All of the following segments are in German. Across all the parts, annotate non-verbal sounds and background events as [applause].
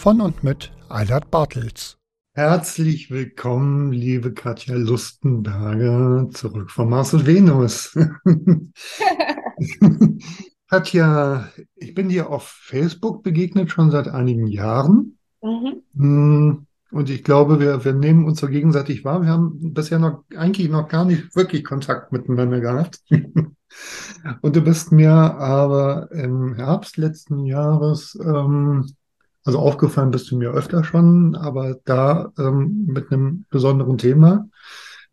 Von und mit Eilert Bartels. Herzlich willkommen, liebe Katja Lustenberger, zurück von Mars und Venus. [laughs] Katja, ich bin dir auf Facebook begegnet, schon seit einigen Jahren. Mhm. Hm, Und ich glaube, wir, wir nehmen uns so gegenseitig wahr. Wir haben bisher noch eigentlich noch gar nicht wirklich Kontakt miteinander gehabt. [laughs] Und du bist mir aber im Herbst letzten Jahres, ähm, also aufgefallen bist du mir öfter schon, aber da ähm, mit einem besonderen Thema,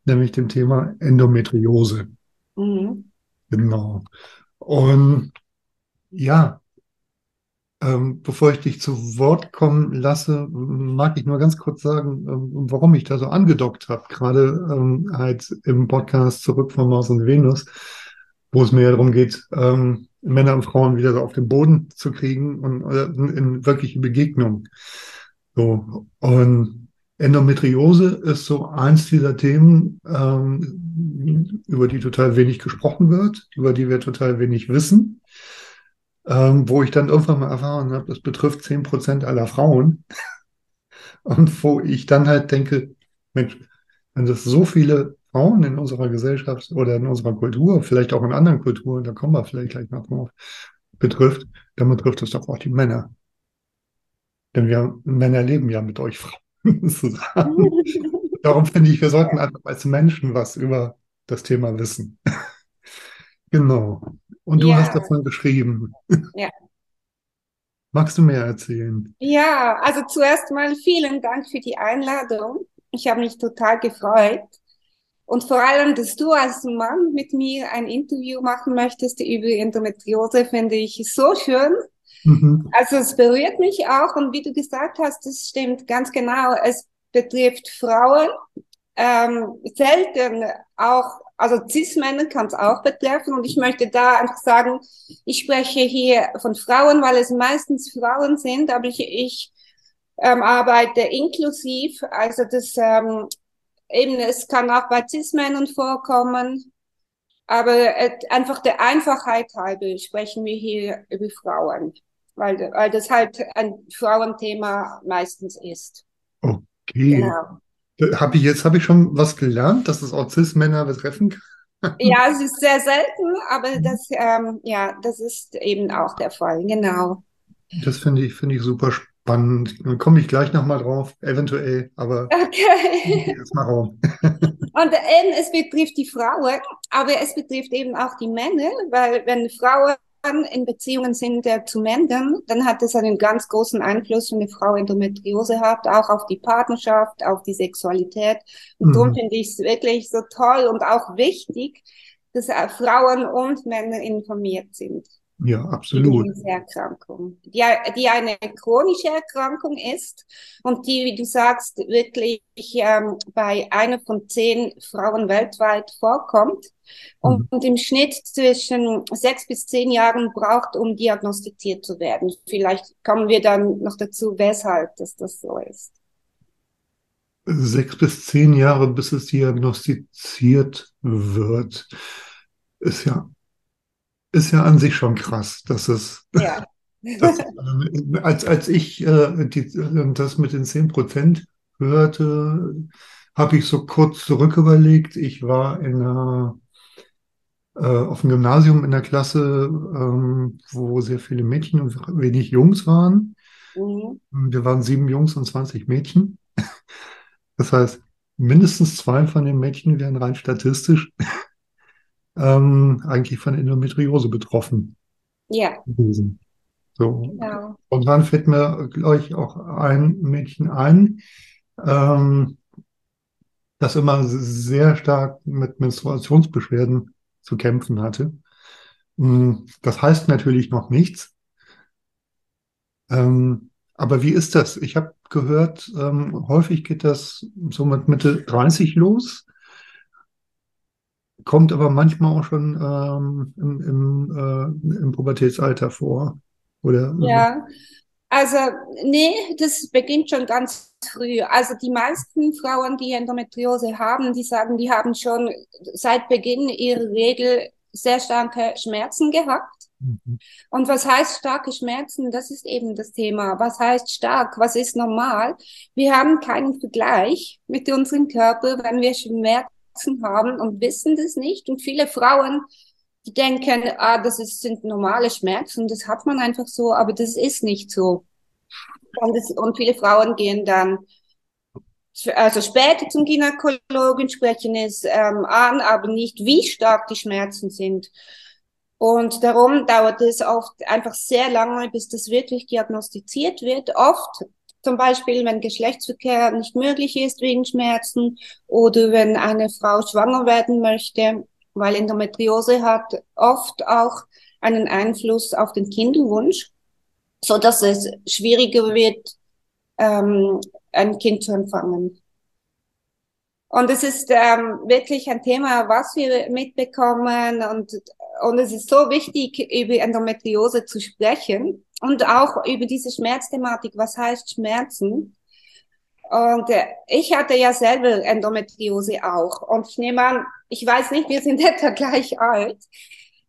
nämlich dem Thema Endometriose. Mhm. Genau. Und ja, ähm, bevor ich dich zu Wort kommen lasse, mag ich nur ganz kurz sagen, ähm, warum ich da so angedockt habe, gerade ähm, halt im Podcast Zurück von Mars und Venus, wo es mir ja darum geht, ähm, Männer und Frauen wieder so auf den Boden zu kriegen und in, in wirkliche Begegnung. So. Und Endometriose ist so eins dieser Themen, ähm, über die total wenig gesprochen wird, über die wir total wenig wissen ähm, wo ich dann irgendwann mal erfahren habe, das betrifft 10% aller Frauen. [laughs] Und wo ich dann halt denke, Mensch, wenn das so viele Frauen in unserer Gesellschaft oder in unserer Kultur, vielleicht auch in anderen Kulturen, da kommen wir vielleicht gleich noch drauf, betrifft, dann betrifft es doch auch die Männer. Denn wir Männer leben ja mit euch Frauen [laughs] zusammen. [laughs] Darum finde ich, wir sollten einfach als Menschen was über das Thema wissen. [laughs] Genau. Und du Ja. hast davon geschrieben. Ja. Magst du mehr erzählen? Ja, also zuerst mal vielen Dank für die Einladung. Ich habe mich total gefreut. Und vor allem, dass du als Mann mit mir ein Interview machen möchtest über Endometriose, finde ich so schön. Mhm. Also es berührt mich auch und wie du gesagt hast, das stimmt ganz genau. Es betrifft Frauen, ähm, selten auch, also Cis-Männer kann es auch betreffen und ich möchte da einfach sagen, ich spreche hier von Frauen, weil es meistens Frauen sind, aber ich, ich ähm, arbeite inklusiv, also das ähm, eben, es kann auch bei Cis-Männern vorkommen, aber äh, einfach der Einfachheit halber sprechen wir hier über Frauen, weil, weil das halt ein Frauenthema meistens ist. Okay. Genau. Habe ich jetzt habe ich schon was gelernt, dass es auch Cis-Männer betreffen kann? [laughs] Ja, es ist sehr selten, aber das, ähm, ja, das ist eben auch der Fall, genau. Das finde ich, finde ich super spannend. Dann komme ich gleich nochmal drauf, eventuell, aber Okay. erstmal Raum. [laughs] Und eben, es betrifft die Frauen, aber es betrifft eben auch die Männer, weil wenn Frauen in Beziehungen sind äh, zu Männern, dann hat das einen ganz großen Einfluss, wenn eine Frau Endometriose hat, auch auf die Partnerschaft, auf die Sexualität. Und darum Mhm. finde ich es wirklich so toll und auch wichtig, dass äh, Frauen und Männer informiert sind. Ja, absolut. diese Erkrankung, die, die eine chronische Erkrankung ist und die, wie du sagst, wirklich ähm, bei einer von zehn Frauen weltweit vorkommt und, Mhm. und im Schnitt zwischen sechs bis zehn Jahren braucht, um diagnostiziert zu werden. Vielleicht kommen wir dann noch dazu, weshalb das, das so ist. Sechs bis zehn Jahre, bis es diagnostiziert wird, ist ja, ist ja an sich schon krass, dass es Ja. [laughs] Das, äh, als, als ich äh, die, das mit den 10 Prozent hörte, habe ich so kurz zurück überlegt. Ich war in einer, äh, auf dem Gymnasium in der Klasse, ähm, wo sehr viele Mädchen und wenig Jungs waren. Mhm. Wir waren sieben Jungs und 20 Mädchen. [laughs] Das heißt, mindestens zwei von den Mädchen wären rein statistisch ähm, eigentlich von Endometriose betroffen Ja, gewesen. So. genau. Und dann fällt mir, glaube ich, auch ein Mädchen ein, ähm, das immer sehr stark mit Menstruationsbeschwerden zu kämpfen hatte. Mm, Das heißt natürlich noch nichts. Ähm, aber wie ist das? Ich habe gehört, ähm, häufig geht das so mit Mitte 30 los, kommt aber manchmal auch schon ähm, im, im, äh, im Pubertätsalter vor. Oder Ja, also nee, das beginnt schon ganz früh. Also die meisten Frauen, die Endometriose haben, die sagen, die haben schon seit Beginn ihrer Regel sehr starke Schmerzen gehabt. Mhm. Und was heißt starke Schmerzen? Das ist eben das Thema. Was heißt stark? Was ist normal? Wir haben keinen Vergleich mit unserem Körper, wenn wir Schmerzen haben und wissen das nicht. Und viele Frauen, die denken, ah, das ist, sind normale Schmerzen, das hat man einfach so, aber das ist nicht so. Und, das, und viele Frauen gehen dann also später zum Gynäkologen, sprechen es ähm, an, aber nicht, wie stark die Schmerzen sind. Und darum dauert es oft einfach sehr lange, bis das wirklich diagnostiziert wird. Oft zum Beispiel, wenn Geschlechtsverkehr nicht möglich ist wegen Schmerzen oder wenn eine Frau schwanger werden möchte, weil Endometriose hat oft auch einen Einfluss auf den Kinderwunsch, so dass es schwieriger wird, ähm, ein Kind zu empfangen. Und es ist ähm, wirklich ein Thema, was wir mitbekommen und, und es ist so wichtig, über Endometriose zu sprechen und auch über diese Schmerzthematik. Was heißt Schmerzen? Und äh, ich hatte ja selber Endometriose auch. Und ich nehme an, ich weiß nicht, wir sind [laughs] etwa gleich alt.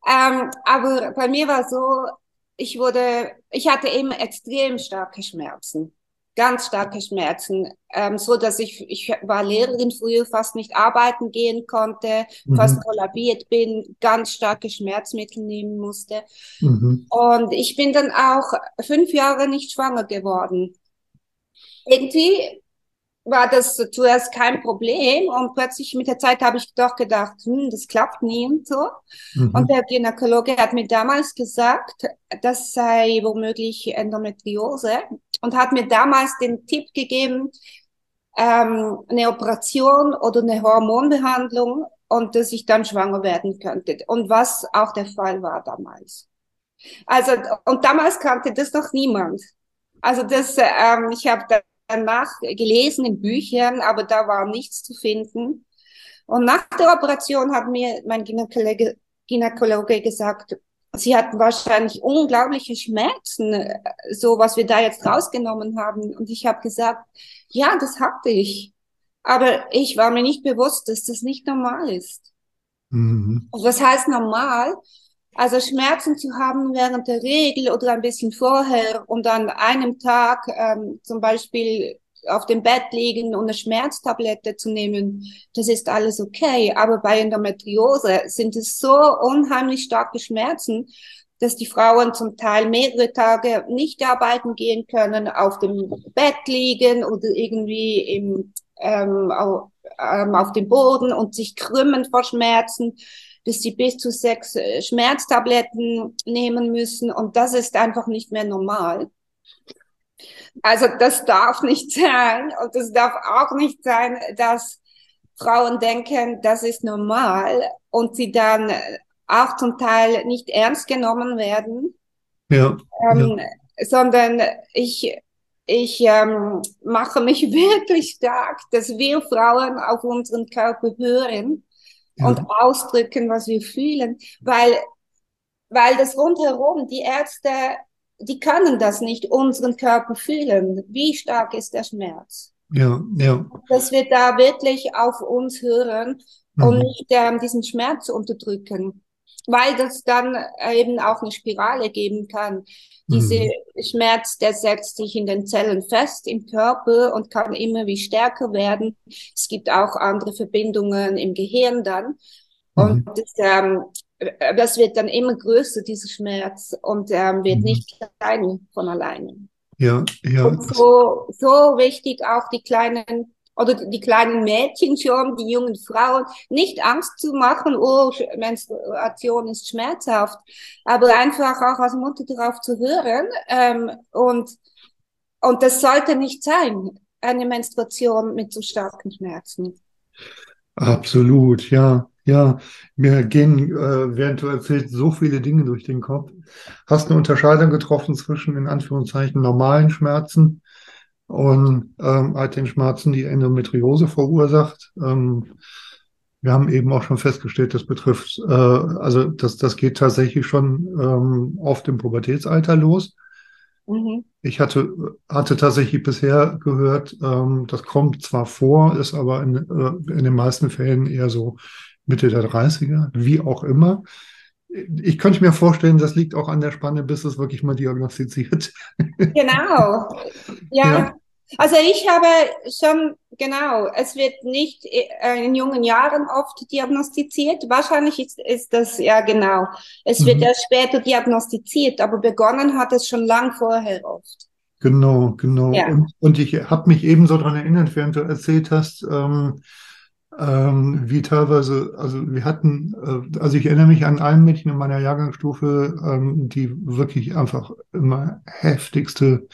Ähm, aber bei mir war so, ich wurde, ich hatte eben extrem starke Schmerzen ganz starke Schmerzen, ähm, so dass ich, ich war Lehrerin früher, fast nicht arbeiten gehen konnte, Mhm. fast kollabiert bin, ganz starke Schmerzmittel nehmen musste. Mhm. Und ich bin dann auch fünf Jahre nicht schwanger geworden. Irgendwie war das zuerst kein Problem und plötzlich mit der Zeit habe ich doch gedacht, hm, das klappt nie und so. Mhm. Und der Gynäkologe hat mir damals gesagt, das sei womöglich Endometriose und hat mir damals den Tipp gegeben, ähm, eine Operation oder eine Hormonbehandlung und dass ich dann schwanger werden könnte. Und was auch der Fall war damals. Also, und damals kannte das noch niemand. Also das, ähm, ich habe danach gelesen in Büchern, aber da war nichts zu finden. Und nach der Operation hat mir mein Gynäkologe, Gynäkologe gesagt, sie hatten wahrscheinlich unglaubliche Schmerzen, äh, so was wir da jetzt rausgenommen haben. Und ich habe gesagt, ja, das hatte ich. Aber ich war mir nicht bewusst, dass das nicht normal ist. Mhm. Also was heißt normal? Also Schmerzen zu haben während der Regel oder ein bisschen vorher und an einem Tag ähm, zum Beispiel auf dem Bett liegen und eine Schmerztablette zu nehmen, das ist alles okay. Aber bei Endometriose sind es so unheimlich starke Schmerzen, dass die Frauen zum Teil mehrere Tage nicht arbeiten gehen können, auf dem Bett liegen oder irgendwie im, ähm, auf, ähm, auf dem Boden und sich krümmen vor Schmerzen dass sie bis zu sechs äh, Schmerztabletten nehmen müssen und das ist einfach nicht mehr normal. Also das darf nicht [laughs] sein und es darf auch nicht sein, dass Frauen denken, das ist normal und sie dann auch zum Teil nicht ernst genommen werden, Ja, ähm, sondern ich ich ähm, mache mich [laughs] wirklich stark, dass wir Frauen auf unseren Körper hören und ja, ausdrücken, was wir fühlen, weil, weil das rundherum, die Ärzte, die können das nicht, unseren Körper fühlen. Wie stark ist der Schmerz? ja, ja. Dass wir da wirklich auf uns hören und Mhm. nicht ähm, diesen Schmerz unterdrücken. Weil das dann eben auch eine Spirale geben kann. Diese Mhm. Schmerz, der setzt sich in den Zellen fest im Körper und kann immer wie stärker werden. Es gibt auch andere Verbindungen im Gehirn dann. Und Mhm. das, ähm, äh, das wird dann immer größer, dieser Schmerz, und ähm, wird Mhm. nicht klein von alleine. Ja, ja. Und so, so wichtig auch die kleinen oder die kleinen Mädchen schon, die jungen Frauen, nicht Angst zu machen, oh, Menstruation ist schmerzhaft, aber einfach auch als Mutter darauf zu hören ähm, und, und das sollte nicht sein, eine Menstruation mit so starken Schmerzen. Absolut, ja. Ja, mir gehen, äh, während du erzählst, so viele Dinge durch den Kopf. Hast eine Unterscheidung getroffen zwischen, in Anführungszeichen, normalen Schmerzen und ähm, halt den Schmerzen, die Endometriose verursacht. Ähm, wir haben eben auch schon festgestellt, das betrifft, äh, also das, das geht tatsächlich schon ähm, oft im Pubertätsalter los. Mhm. Ich hatte, hatte tatsächlich bisher gehört, ähm, das kommt zwar vor, ist aber in, äh, in den meisten Fällen eher so Mitte der 30er, wie auch immer. Ich könnte mir vorstellen, das liegt auch an der Spanne, bis es wirklich mal diagnostiziert. Genau. Ja. ja. Also ich habe schon, genau, es wird nicht äh, in jungen Jahren oft diagnostiziert. Wahrscheinlich ist, ist das, ja genau, es wird mhm. erst später diagnostiziert, aber begonnen hat es schon lang vorher oft. Genau, genau. Ja. Und, und ich habe mich ebenso daran erinnert, während du erzählt hast, ähm, ähm, wie teilweise, also wir hatten, äh, also ich erinnere mich an ein Mädchen in meiner Jahrgangsstufe, ähm, die wirklich einfach immer heftigste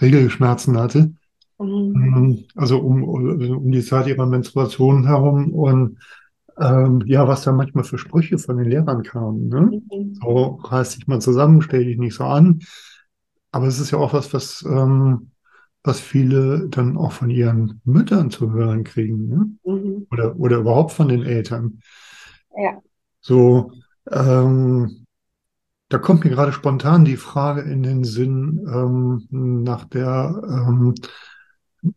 Regelschmerzen hatte. Mhm. Ähm, also um, um die Zeit ihrer Menstruation herum und ähm, ja, was da manchmal für Sprüche von den Lehrern kamen. Ne? Mhm. So reiß dich mal zusammen, stell dich nicht so an. Aber es ist ja auch was, was ähm, was viele dann auch von ihren Müttern zu hören kriegen, ne? Mhm. oder, oder überhaupt von den Eltern. Ja. So, ähm, da kommt mir gerade spontan die Frage in den Sinn ähm, nach der ähm,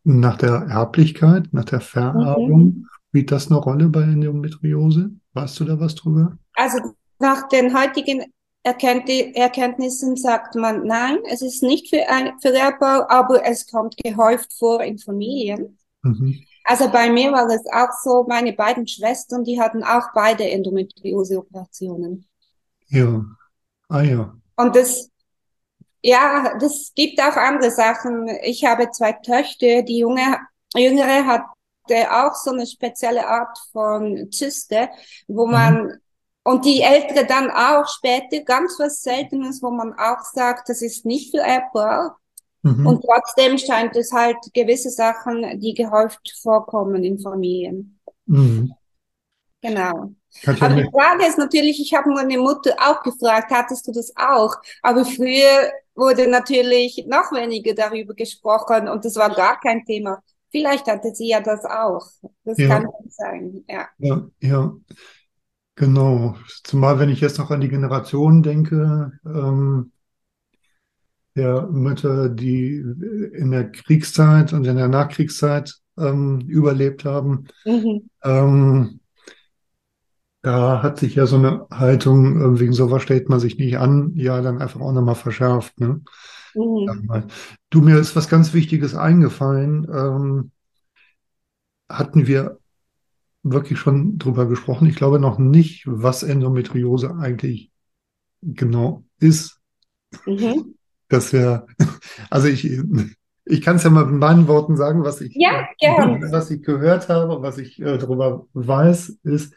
nach der Erblichkeit, nach der Vererbung. Mhm. Spielt das eine Rolle bei Endometriose? Weißt du da was drüber? Also nach den heutigen Erkenntnissen sagt man, nein, es ist nicht für ein vererbbar, aber es kommt gehäuft vor in Familien. Mhm. Also bei mir war es auch so, meine beiden Schwestern, die hatten auch beide Endometriose-Operationen. Ja, ah ja. Und das, ja, das gibt auch andere Sachen. Ich habe zwei Töchter, die junge, jüngere hatte auch so eine spezielle Art von Zyste, wo mhm. man mhm. Und die Ältere dann auch später, ganz was Seltenes, wo man auch sagt, das ist nicht vererbbar. Mhm. Und trotzdem scheint es halt gewisse Sachen, die gehäuft vorkommen in Familien. Mhm. Genau. Aber die Frage ist natürlich, ich habe meine Mutter auch gefragt, hattest du das auch? Aber früher wurde natürlich noch weniger darüber gesprochen und das war gar kein Thema. Vielleicht hatte sie ja das auch. Das ja. kann sein, ja. Ja, ja. Genau, zumal wenn ich jetzt noch an die Generation denke, ähm, der Mütter, die in der Kriegszeit und in der Nachkriegszeit ähm, überlebt haben, mhm. ähm, da hat sich ja so eine Haltung, äh, wegen sowas stellt man sich nicht an, ja, dann einfach auch nochmal verschärft. Ne? Mhm. Du, mir ist was ganz Wichtiges eingefallen. Ähm, hatten wir wirklich schon drüber gesprochen. Ich glaube noch nicht, was Endometriose eigentlich genau ist. Mhm. Das wäre, also ich, ich kann es ja mal in meinen Worten sagen, was ich, ja, was ich gehört habe, was ich äh, darüber weiß, ist,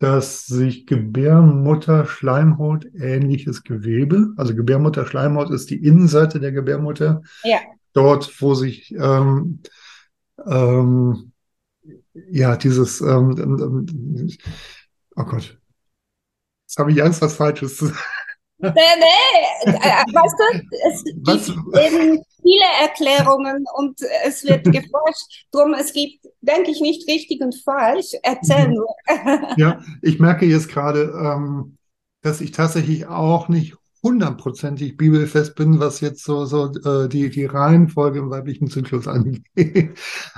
dass sich Gebärmutter-Schleimhaut ähnliches Gewebe, also Gebärmutter-Schleimhaut ist die Innenseite der Gebärmutter, ja. dort, wo sich ähm, ähm, ja, dieses, ähm, ähm, ähm, oh Gott, jetzt habe ich Angst, was Falsches zu sagen. Nee, nee, äh, weißt du, es was? gibt eben viele Erklärungen und es wird [laughs] geforscht. Drum, es gibt, denke ich, nicht richtig und falsch. Erzähl mhm. nur. Ja, ich merke jetzt gerade, ähm, dass ich tatsächlich auch nicht hundertprozentig bibelfest bin, was jetzt so, so äh, die, die Reihenfolge im weiblichen Zyklus angeht. [laughs]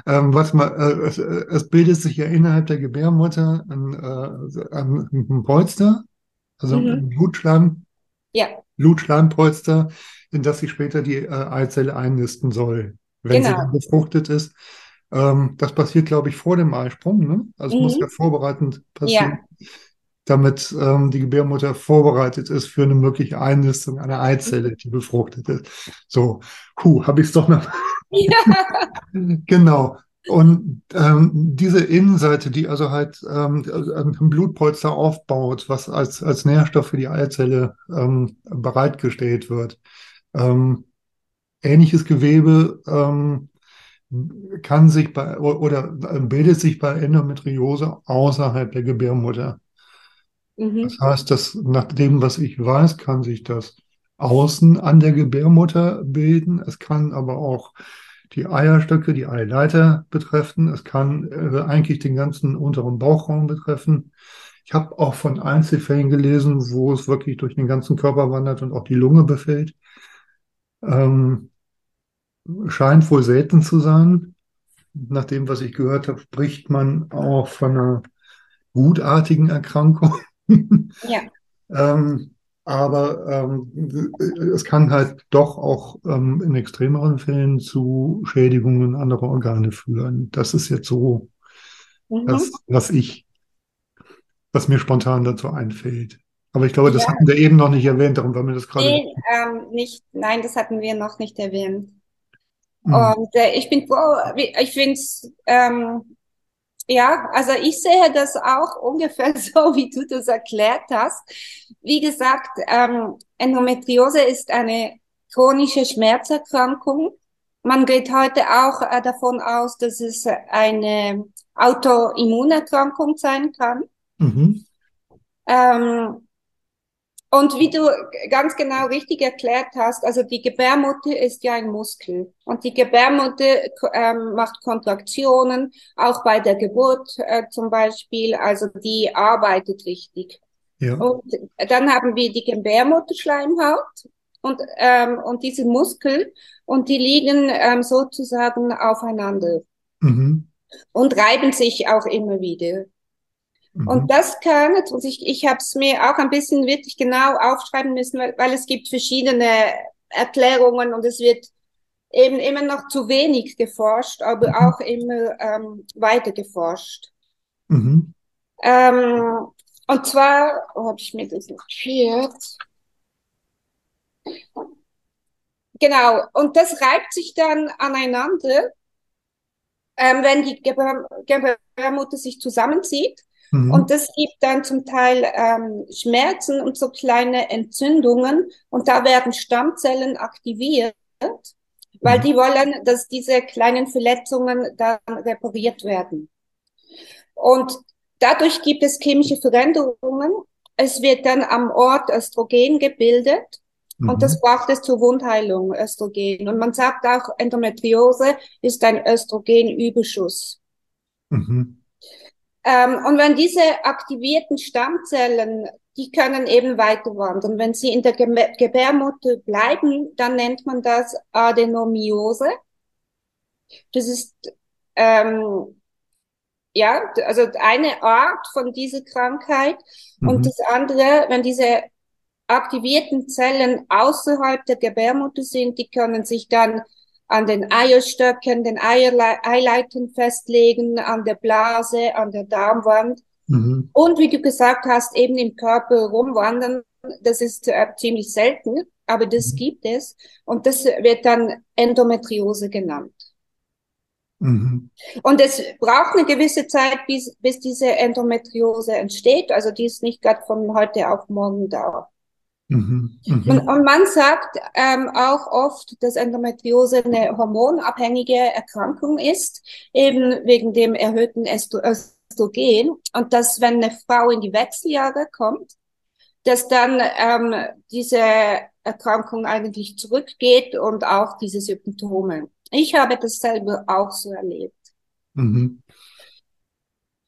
ähm, was mal, äh, es, es, bildet sich ja innerhalb der Gebärmutter ein, äh, ein, ein Polster, also mhm. ein Blutschleim, ja. Blutschleimpolster, in das sich später die äh, Eizelle einnisten soll, wenn genau. sie dann befruchtet ist. Ähm, das passiert, glaube ich, vor dem Eisprung, ne? Also mhm. muss ja vorbereitend passieren. Ja. Damit ähm, die Gebärmutter vorbereitet ist für eine mögliche Einnistung einer Eizelle, die befruchtet ist. So, hu, habe ich es doch noch. Ja. [laughs] [laughs] genau. Und ähm, diese Innenseite, die also halt ähm, ein Blutpolster aufbaut, was als, als Nährstoff für die Eizelle ähm, bereitgestellt wird. Ähm, ähnliches Gewebe ähm, kann sich bei oder bildet sich bei Endometriose außerhalb der Gebärmutter. Mhm. Das heißt, dass nach dem, was ich weiß, kann sich das außen an der Gebärmutter bilden. Es kann aber auch die Eierstöcke, die Eileiter betreffen. Es kann äh, eigentlich den ganzen unteren Bauchraum betreffen. Ich habe auch von Einzelfällen gelesen, wo es wirklich durch den ganzen Körper wandert und auch die Lunge befällt. Ähm, scheint wohl selten zu sein. Nach dem, was ich gehört habe, spricht man auch von einer gutartigen Erkrankung. Ja. [laughs] ähm, aber ähm, es kann halt doch auch ähm, in extremeren Fällen zu Schädigungen anderer Organe führen. Das ist jetzt so mhm. das, was ich, was mir spontan dazu einfällt. Aber ich glaube, das ja. hatten wir eben noch nicht erwähnt, darum war mir das gerade. Nee, ähm, nicht, nein, das hatten wir noch nicht erwähnt. Mhm. Und äh, ich bin froh, ich finde es ähm, ja, also ich sehe das auch ungefähr [laughs] so, wie du das erklärt hast. Wie gesagt, ähm, Endometriose ist eine chronische Schmerzerkrankung. Man geht heute auch äh, davon aus, dass es eine Autoimmunerkrankung sein kann. Mhm. Ähm, und wie du ganz genau richtig erklärt hast, also die Gebärmutter ist ja ein Muskel und die Gebärmutter ähm, macht Kontraktionen, auch bei der Geburt äh, zum Beispiel, also die arbeitet richtig. Ja. Und dann haben wir die Gebärmutterschleimhaut und, ähm, und diese Muskel und die liegen ähm, sozusagen aufeinander mhm. und reiben sich auch immer wieder. Und mhm. das kann, und ich, ich habe es mir auch ein bisschen wirklich genau aufschreiben müssen, weil, weil es gibt verschiedene Erklärungen und es wird eben immer noch zu wenig geforscht, aber mhm. auch immer ähm, weiter geforscht. Mhm. Ähm, und zwar, wo habe ich mir das notiert? Genau, und das reibt sich dann aneinander, ähm, wenn die Gebärmutter sich zusammenzieht. Mhm. Und das gibt dann zum Teil ähm, Schmerzen und so kleine Entzündungen. Und da werden Stammzellen aktiviert, weil mhm. die wollen, dass diese kleinen Verletzungen dann repariert werden. Und dadurch gibt es chemische Veränderungen. Es wird dann am Ort Östrogen gebildet. Und das mhm. braucht es zur Wundheilung, Östrogen. Und man sagt auch, Endometriose ist ein Östrogenüberschuss. Mhm. Ähm, und wenn diese aktivierten Stammzellen, die können eben weiter wandern. Wenn sie in der Gebärmutter bleiben, dann nennt man das Adenomiose. Das ist ähm, ja also eine Art von dieser Krankheit. Mhm. Und das andere, wenn diese aktivierten Zellen außerhalb der Gebärmutter sind, die können sich dann an den Eierstöcken, den Eierle Eileitern festlegen, an der Blase, an der Darmwand. Mhm. Und wie du gesagt hast, eben im Körper rumwandern. Das ist äh, ziemlich selten, aber das mhm. gibt es. Und das wird dann Endometriose genannt. Mhm. Und es braucht eine gewisse Zeit, bis, bis diese Endometriose entsteht. Also die ist nicht gerade von heute auf morgen da. Mhm, mhm, und, und, man sagt ähm, auch oft, dass Endometriose eine hormonabhängige Erkrankung ist, eben wegen dem erhöhten Östrogen. Und dass, wenn eine Frau in die Wechseljahre kommt, dass dann ähm, diese Erkrankung eigentlich zurückgeht und auch diese Symptome. Ich habe das selber auch so erlebt. Mhm.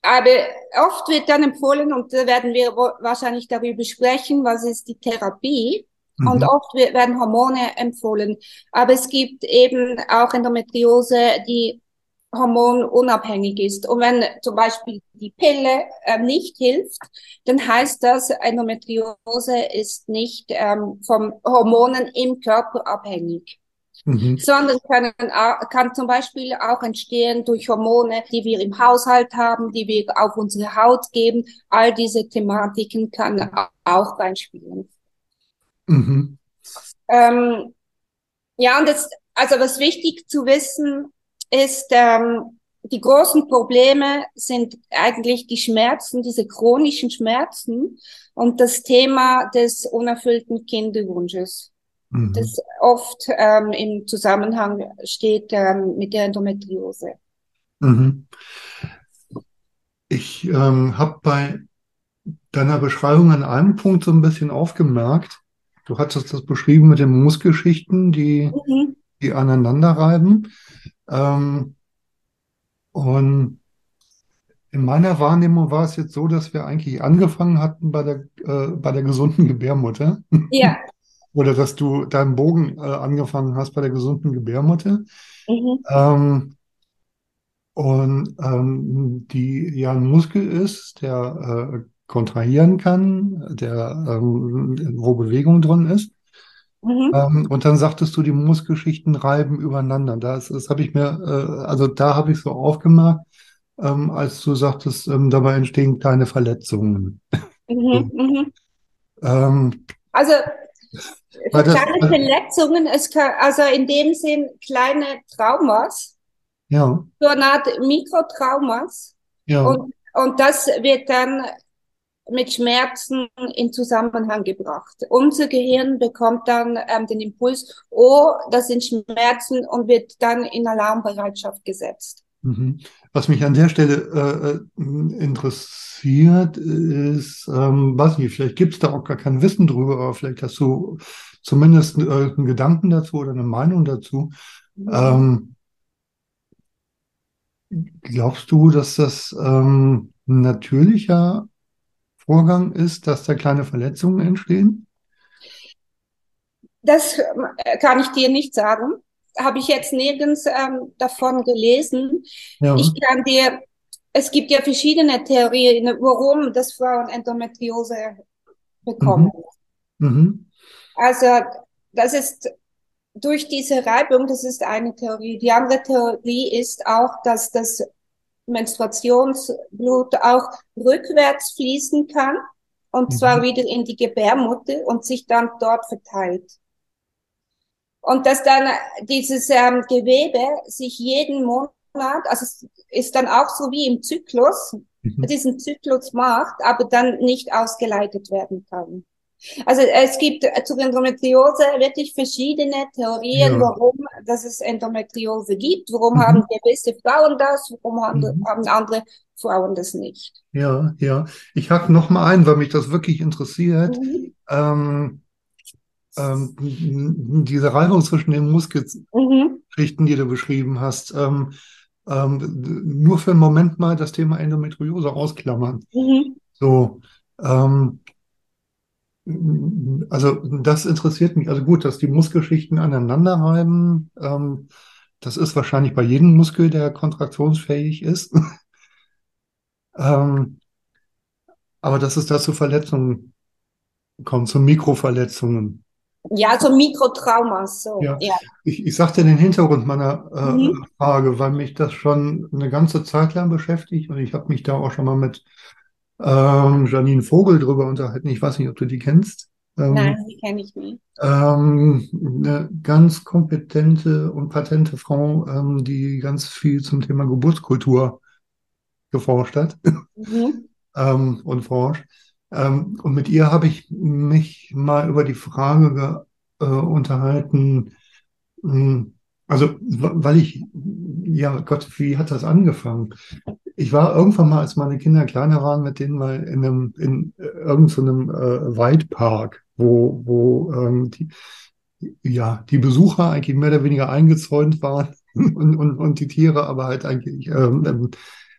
Aber oft wird dann empfohlen, und da werden wir wahrscheinlich darüber sprechen, was ist die Therapie. Mhm. Und oft werden Hormone empfohlen. Aber es gibt eben auch Endometriose, die hormonunabhängig ist. Und wenn zum Beispiel die Pille äh, nicht hilft, dann heißt das, Endometriose ist nicht ähm, vom Hormonen im Körper abhängig. Mhm. sondern können, kann zum Beispiel auch entstehen durch Hormone, die wir im Haushalt haben, die wir auf unsere Haut geben. All diese Thematiken kann au- auch reinspielen. Mhm. Ähm, ja, und das, also was wichtig zu wissen ist, ähm, die großen Probleme sind eigentlich die Schmerzen, diese chronischen Schmerzen und das Thema des unerfüllten Kinderwunsches, Mhm. das oft ähm, im Zusammenhang steht ähm, mit der Endometriose. Mhm. Ich ähm, habe bei deiner Beschreibung an einem Punkt so ein bisschen aufgemerkt. Du hattest das beschrieben mit den Muskelschichten, die, Mhm. die aneinander reiben. Ähm, und in meiner Wahrnehmung war es jetzt so, dass wir eigentlich angefangen hatten bei der, äh, bei der gesunden Gebärmutter. Ja. [laughs] Oder dass du deinen Bogen äh, angefangen hast bei der gesunden Gebärmutter. Mhm. Ähm, und ähm, die ja ein Muskel ist, der äh, kontrahieren kann, der ähm, wo Bewegung drin ist. Mhm. Ähm, und dann sagtest du, die Muskelschichten reiben übereinander. Das, das habe ich mir, äh, also da habe ich so aufgemerkt, ähm, als du sagtest, ähm, dabei entstehen kleine Verletzungen. Mhm. Mhm. [laughs] Also Weil das- kleine Verletzungen, es kann, also in dem Sinn kleine Traumas, ja, so eine Art Mikrotraumas. ja, Und, und das wird dann mit Schmerzen in Zusammenhang gebracht. Unser Gehirn bekommt dann ähm, den Impuls, oh, das sind Schmerzen und wird dann in Alarmbereitschaft gesetzt. Mhm. Was mich an der Stelle äh, äh, interessiert, ist, ähm, weiß nicht, vielleicht gibt es da auch gar kein Wissen drüber, aber vielleicht hast du zumindest äh, einen Gedanken dazu oder eine Meinung dazu. Ähm, glaubst du, dass das ähm, ein natürlicher Vorgang ist, dass da kleine Verletzungen entstehen? Das äh, kann ich dir nicht sagen. Habe ich jetzt nirgends ähm, davon gelesen. Ja. Ich kann dir, es gibt ja verschiedene Theorien, warum das Frauen Endometriose bekommen. Mhm. Also das ist durch diese Reibung, das ist eine Theorie. Die andere Theorie ist auch, dass das Menstruationsblut auch rückwärts fließen kann und zwar Mhm. wieder in die Gebärmutter und sich dann dort verteilt. Und dass dann dieses ähm, Gewebe sich jeden Monat, also es ist dann auch so wie im Zyklus, Mhm. diesen Zyklus macht, aber dann nicht ausgeleitet werden kann. Also es gibt zur Endometriose wirklich verschiedene Theorien, Ja. warum dass es Endometriose gibt, warum Mhm. haben gewisse Frauen das, warum haben, Mhm. haben andere Frauen das nicht. Ja, ja. Ich hake noch mal ein, weil mich das wirklich interessiert. Mhm. Ähm, ähm, diese Reibung zwischen den Muskelschichten, Mhm. die du beschrieben hast, ähm, ähm, nur für einen Moment mal das Thema Endometriose ausklammern. Mhm. So, ähm, also das interessiert mich. Also gut, dass die Muskelschichten aneinander reiben, ähm, das ist wahrscheinlich bei jedem Muskel, der kontraktionsfähig ist. [laughs] ähm, aber dass es da zu Verletzungen kommt, zu Mikroverletzungen. Ja, so Mikrotraumas, so. Ja. Ja. Ich, ich sagte den Hintergrund meiner äh, Mhm. Frage, weil mich das schon eine ganze Zeit lang beschäftigt und ich habe mich da auch schon mal mit ähm, Janine Vogel drüber unterhalten. Ich weiß nicht, ob du die kennst. Ähm, Nein, die kenne ich nicht. ähm, eine ganz kompetente und patente Frau, ähm, die ganz viel zum Thema Geburtskultur geforscht hat Mhm. [laughs] ähm, und forscht. Ähm, und mit ihr habe ich mich mal über die Frage ge, äh, unterhalten, mh, also weil ich, ja Gott, wie hat das angefangen? Ich war irgendwann mal, als meine Kinder kleiner waren, mit denen mal in einem, in äh, irgendeinem äh, Waldpark, wo, wo ähm, die, ja, die Besucher eigentlich mehr oder weniger eingezäunt waren [laughs] und, und, und die Tiere aber halt eigentlich, ähm, ähm,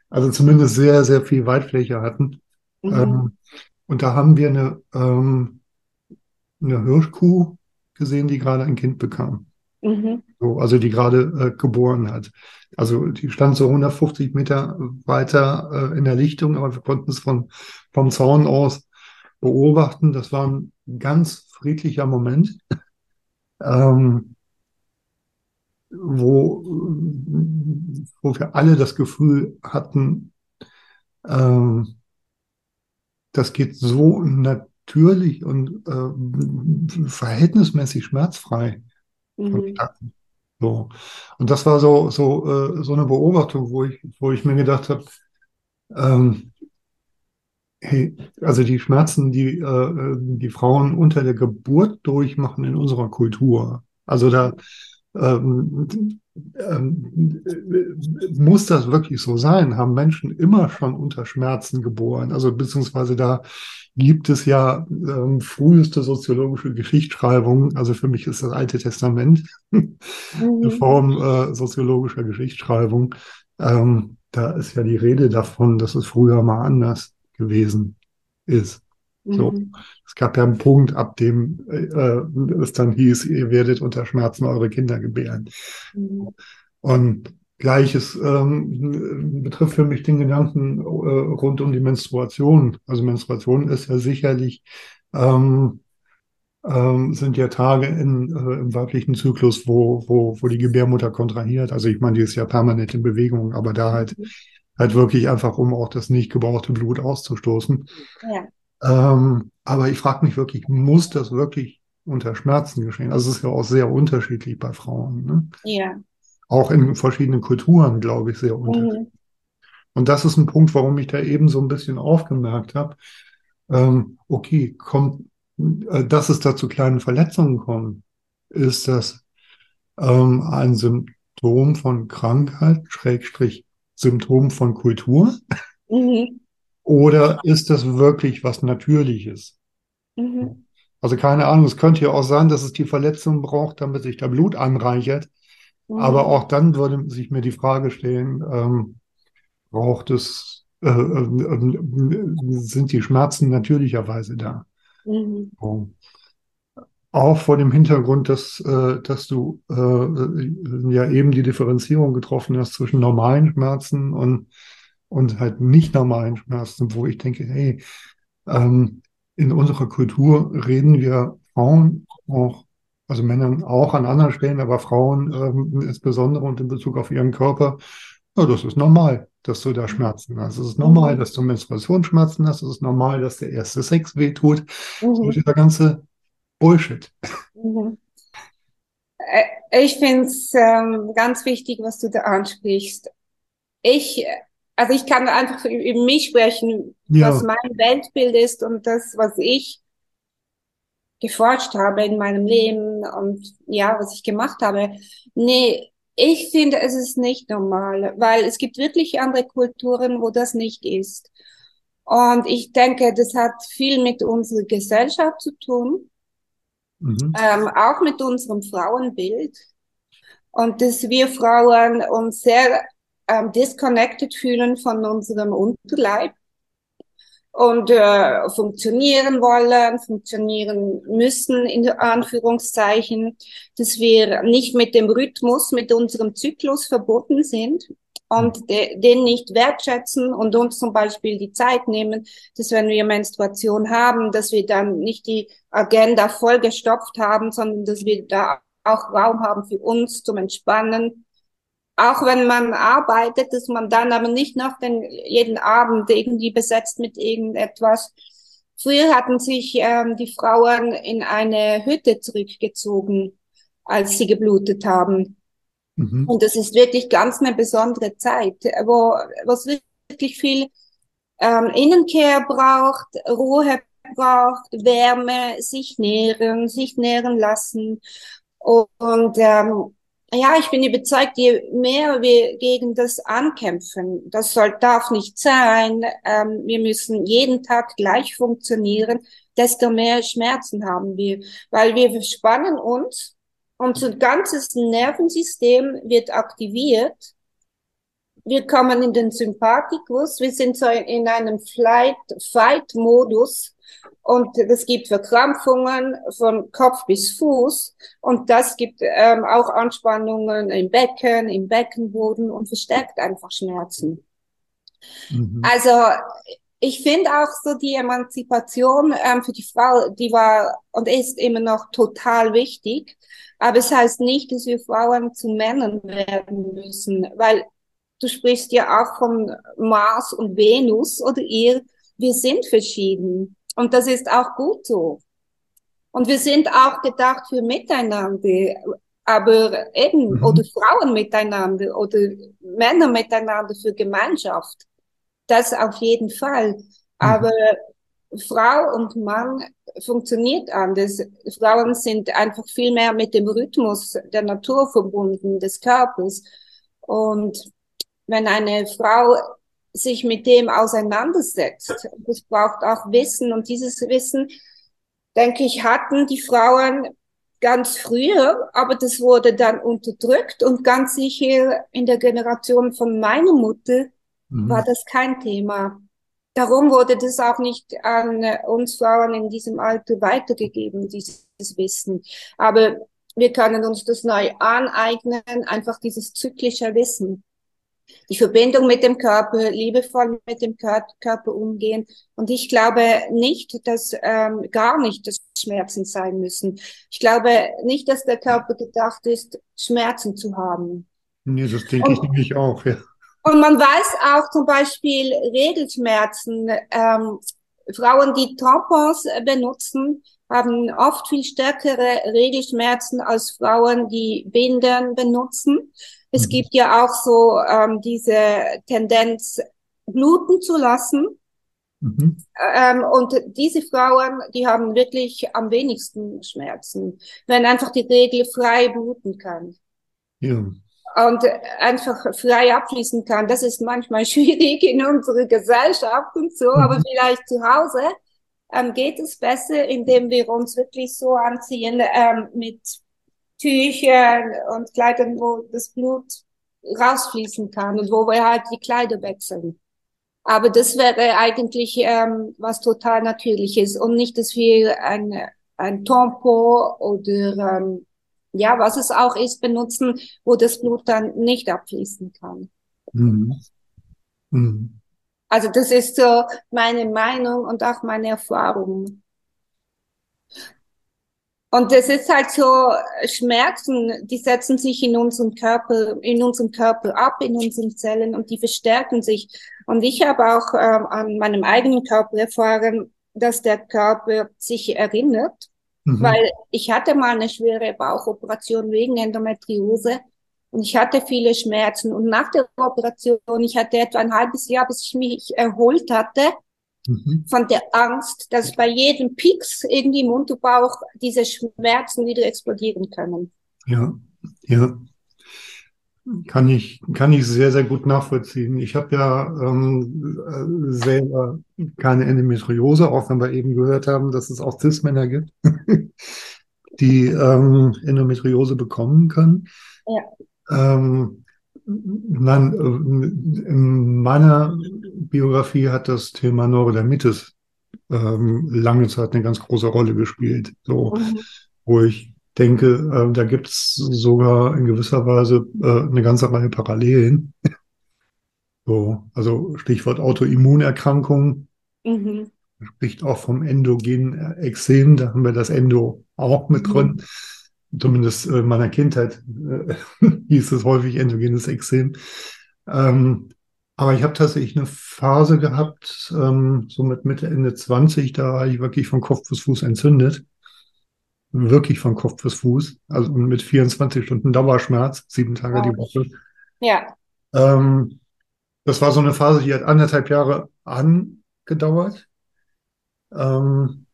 also zumindest sehr, sehr viel Waldfläche hatten. Mhm. Ähm, und da haben wir eine, ähm, eine Hirschkuh gesehen, die gerade ein Kind bekam. Mhm. So, also die gerade äh, geboren hat. Also die stand so 150 Meter weiter äh, in der Lichtung, aber wir konnten es von, vom Zaun aus beobachten. Das war ein ganz friedlicher Moment. [laughs] Ähm, wo, wo wir alle das Gefühl hatten, ähm, das geht so natürlich und äh, verhältnismäßig schmerzfrei vonstatten. Mhm. So. Und das war so, so, äh, so eine Beobachtung, wo ich, wo ich mir gedacht habe, ähm, hey, also die Schmerzen, die äh, die Frauen unter der Geburt durchmachen in unserer Kultur. Also da ähm, ähm, muss das wirklich so sein? Haben Menschen immer schon unter Schmerzen geboren? Also beziehungsweise da gibt es ja ähm, früheste soziologische Geschichtsschreibung. Also für mich ist das Alte Testament [laughs] eine Mhm. Form äh, soziologischer Geschichtsschreibung. Ähm, da ist ja die Rede davon, dass es früher mal anders gewesen ist. So. Mhm. Es gab ja einen Punkt, ab dem äh, es dann hieß, ihr werdet unter Schmerzen eure Kinder gebären. Mhm. Und Gleiches ähm, betrifft für mich den Gedanken äh, rund um die Menstruation. Also Menstruation ist ja sicherlich, ähm, ähm, sind ja Tage in, äh, im weiblichen Zyklus, wo, wo, wo die Gebärmutter kontrahiert. Also ich meine, die ist ja permanent in Bewegung, aber da halt, halt wirklich einfach, um auch das nicht gebrauchte Blut auszustoßen. Ja. Ähm, aber ich frage mich wirklich, muss das wirklich unter Schmerzen geschehen? Also es ist ja auch sehr unterschiedlich bei Frauen. Ne? Ja. Auch in verschiedenen Kulturen, glaube ich, sehr unterschiedlich. Mhm. Und das ist ein Punkt, warum ich da eben so ein bisschen aufgemerkt habe. Ähm, okay, kommt, äh, dass es da zu kleinen Verletzungen kommt, ist das ähm, ein Symptom von Krankheit, Schrägstrich Symptom von Kultur? Mhm. Oder ist das wirklich was Natürliches? Mhm. Also keine Ahnung, es könnte ja auch sein, dass es die Verletzung braucht, damit sich da Blut anreichert. Mhm. Aber auch dann würde sich mir die Frage stellen, ähm, braucht es, äh, äh, sind die Schmerzen natürlicherweise da? Mhm. So. Auch vor dem Hintergrund, dass, äh, dass du äh, ja eben die Differenzierung getroffen hast zwischen normalen Schmerzen und, und halt nicht normalen Schmerzen, wo ich denke, hey, ähm, in unserer Kultur reden wir Frauen auch, also Männern auch an anderen Stellen, aber Frauen ähm, insbesondere und in Bezug auf ihren Körper, ja, das ist normal, dass du da Schmerzen hast. Es ist normal, Mhm. dass du Menstruationsschmerzen hast. Es ist normal, dass der erste Sex wehtut. So Mhm. dieser ganze Bullshit. Mhm. Äh, Ich finde es ähm, ganz wichtig, was du da ansprichst. Ich, also ich kann einfach für- über mich sprechen, was Ja, mein Weltbild ist und das, was ich geforscht habe in meinem Leben und ja, was ich gemacht habe. Nee, ich finde, es ist nicht normal, weil es gibt wirklich andere Kulturen, wo das nicht ist. Und ich denke, das hat viel mit unserer Gesellschaft zu tun, mhm. ähm, auch mit unserem Frauenbild. Und dass wir Frauen uns sehr ähm, disconnected fühlen von unserem Unterleib und äh, funktionieren wollen, funktionieren müssen, in Anführungszeichen, dass wir nicht mit dem Rhythmus, mit unserem Zyklus verbunden sind und de den nicht wertschätzen und uns zum Beispiel die Zeit nehmen, dass wenn wir Menstruation haben, dass wir dann nicht die Agenda vollgestopft haben, sondern dass wir da auch Raum haben für uns zum Entspannen, auch wenn man arbeitet, dass man dann aber nicht noch den, jeden Abend irgendwie besetzt mit irgendetwas. Früher hatten sich ähm, die Frauen in eine Hütte zurückgezogen, als sie geblutet haben. Mhm. Und das ist wirklich ganz eine besondere Zeit, wo was wirklich viel ähm, Innenkehr braucht, Ruhe braucht, Wärme, sich nähren, sich nähren lassen. Und ähm, ja, ich bin überzeugt, je mehr wir gegen das ankämpfen, das soll, darf nicht sein, ähm, wir müssen jeden Tag gleich funktionieren, desto mehr Schmerzen haben wir, weil wir verspannen uns, unser ganzes Nervensystem wird aktiviert, wir kommen in den Sympathikus, wir sind so in einem Flight-Fight-Modus und das gibt Verkrampfungen von Kopf bis Fuß und das gibt ähm, auch Anspannungen im Becken, im Beckenboden und verstärkt einfach Schmerzen. Mhm. Also ich finde auch so die Emanzipation ähm, für die Frau, die war und ist immer noch total wichtig. Aber es heißt nicht, dass wir Frauen zu Männern werden müssen, weil du sprichst ja auch von Mars und Venus oder ihr. Wir sind verschieden und das ist auch gut so. Und wir sind auch gedacht für Miteinander, aber eben, mhm. oder Frauen miteinander oder Männer miteinander für Gemeinschaft. Das auf jeden Fall. Mhm. Aber Frau und Mann funktioniert anders. Frauen sind einfach viel mehr mit dem Rhythmus der Natur verbunden, des Körpers. Und wenn eine Frau sich mit dem auseinandersetzt, das braucht auch Wissen. Und dieses Wissen, denke ich, hatten die Frauen ganz früher, aber das wurde dann unterdrückt und ganz sicher in der Generation von meiner Mutter mhm. war das kein Thema. Darum wurde das auch nicht an uns Frauen in diesem Alter weitergegeben, dieses Wissen. Aber wir können uns das neu aneignen, einfach dieses zyklische Wissen. Die Verbindung mit dem Körper, liebevoll mit dem Körper umgehen. Und ich glaube nicht, dass ähm, gar nicht das Schmerzen sein müssen. Ich glaube nicht, dass der Körper gedacht ist, Schmerzen zu haben. Nee, das denke ich nämlich auch, ja. Und man weiß auch zum Beispiel Regelschmerzen. Ähm, Frauen, die Tampons benutzen, haben oft viel stärkere Regelschmerzen als Frauen, die Binden benutzen. Es mhm. gibt ja auch so ähm, diese Tendenz, bluten zu lassen. Mhm. Ähm, und diese Frauen, die haben wirklich am wenigsten Schmerzen, wenn einfach die Regel frei bluten kann. Ja und einfach frei abfließen kann. Das ist manchmal [laughs] schwierig in unserer Gesellschaft und so, aber mhm. vielleicht zu Hause ähm, geht es besser, indem wir uns wirklich so anziehen ähm, mit Tüchern und Kleidern, wo das Blut rausfließen kann und wo wir halt die Kleider wechseln. Aber das wäre eigentlich ähm, was total Natürliches und nicht, dass wir ein, ein Tampon oder ähm, ja, was es auch ist, benutzen, wo das Blut dann nicht abfließen kann. Mhm. Mhm. Also das ist so meine Meinung und auch meine Erfahrung. Und es ist halt so, Schmerzen, die setzen sich in unserem Körper, in unserem Körper ab, in unseren Zellen und die verstärken sich. Und ich habe auch ähm, an meinem eigenen Körper erfahren, dass der Körper sich erinnert Mhm. Weil ich hatte mal eine schwere Bauchoperation wegen Endometriose und ich hatte viele Schmerzen. Und nach der Operation, ich hatte etwa ein halbes Jahr, bis ich mich erholt hatte mhm. von der Angst, dass bei jedem Pieks irgendwie im Unterbauch diese Schmerzen wieder explodieren können. Ja, ja. Kann ich, kann ich sehr, sehr gut nachvollziehen. Ich habe ja ähm, äh, selber keine Endometriose, auch wenn wir eben gehört haben, dass es auch Cis-Männer gibt, [laughs] die ähm, Endometriose bekommen können. Ja. Ähm, nein, äh, in meiner Biografie hat das Thema Neurodermitis ähm, lange Zeit eine ganz große Rolle gespielt. So, mhm. wo ich denke, äh, da gibt es sogar in gewisser Weise äh, eine ganze Reihe Parallelen. [laughs] so, also Stichwort Autoimmunerkrankung. Mhm. Spricht auch vom endogenen Exem, da haben wir das Endo auch mit drin. Mhm. Zumindest in meiner Kindheit äh, [laughs] hieß es häufig endogenes Exem. Ähm, aber ich habe tatsächlich eine Phase gehabt, ähm, so mit Mitte, Ende 20, da war ich wirklich von Kopf bis Fuß entzündet wirklich von Kopf bis Fuß, also mit 24 Stunden Dauerschmerz, sieben Tage wow. die Woche. Ja. Ähm, das war so eine Phase, die hat anderthalb Jahre angedauert. Ähm,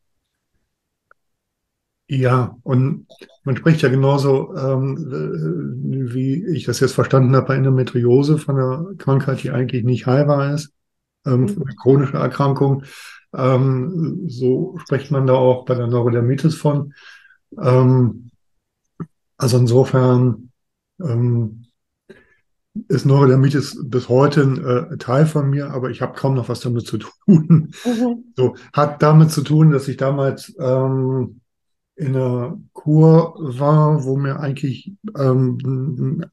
ja, und man spricht ja genauso, ähm, äh, wie ich das jetzt verstanden habe, bei Endometriose von einer Krankheit, die eigentlich nicht heilbar ist, ähm, mhm. chronische Erkrankung. Ähm, so spricht man da auch bei der Neurodermitis von. Ähm, also insofern ähm, ist Neurodermitis bis heute ein äh, Teil von mir, aber ich habe kaum noch was damit zu tun. Mhm. So hat damit zu tun, dass ich damals ähm, in einer Kur war, wo mir eigentlich ähm,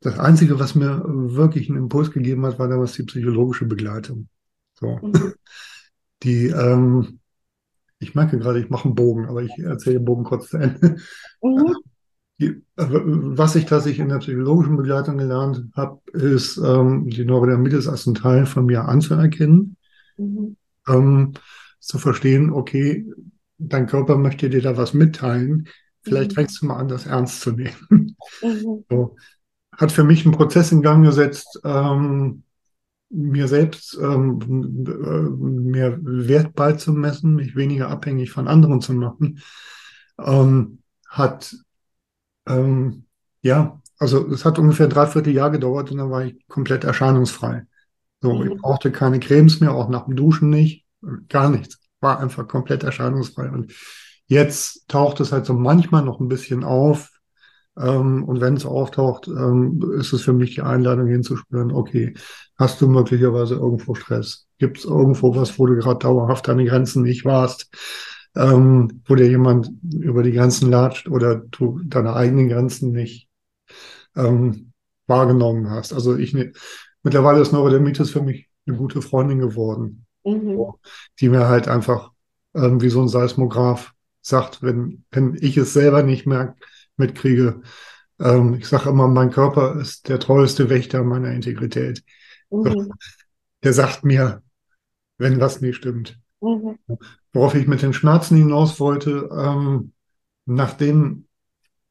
das Einzige, was mir wirklich einen Impuls gegeben hat, war damals die psychologische Begleitung. So. Mhm. Die, ähm, ich merke gerade, ich mache einen Bogen, aber ich erzähle den Bogen kurz zu Ende. Mhm. Die, was ich tatsächlich in der psychologischen Begleitung gelernt habe, ist, ähm, die Neurodermitis als einen Teil von mir anzuerkennen, Mhm. ähm, zu verstehen, okay, dein Körper möchte dir da was mitteilen. Vielleicht Mhm. fängst du mal an, das ernst zu nehmen. Mhm. So. Hat für mich einen Prozess in Gang gesetzt, ähm, mir selbst ähm, äh, mehr Wert beizumessen, mich weniger abhängig von anderen zu machen. Ähm, hat, ähm, ja, also es hat ungefähr ein Dreivierteljahr gedauert und dann war ich komplett erscheinungsfrei. So, ich Mhm. brauchte keine Cremes mehr, auch nach dem Duschen nicht, gar nichts. War einfach komplett erscheinungsfrei. Und jetzt taucht es halt so manchmal noch ein bisschen auf. Ähm, und wenn es auftaucht, ähm, ist es für mich die Einladung hinzuspüren, okay, hast du möglicherweise irgendwo Stress? Gibt es irgendwo was, wo du gerade dauerhaft den Grenzen nicht warst? Ähm, wo dir jemand über die Grenzen latscht oder du deine eigenen Grenzen nicht ähm, wahrgenommen hast. Also ich ne, mittlerweile ist Neurodermitis für mich eine gute Freundin geworden, Mhm. die mir halt einfach wie so ein Seismograph sagt, wenn, wenn ich es selber nicht merk, mitkriege. Ähm, ich sage immer, mein Körper ist der treueste Wächter meiner Integrität. Mhm. [laughs] Der sagt mir, wenn was nicht stimmt. Mhm. Worauf ich mit den Schmerzen hinaus wollte, ähm, nachdem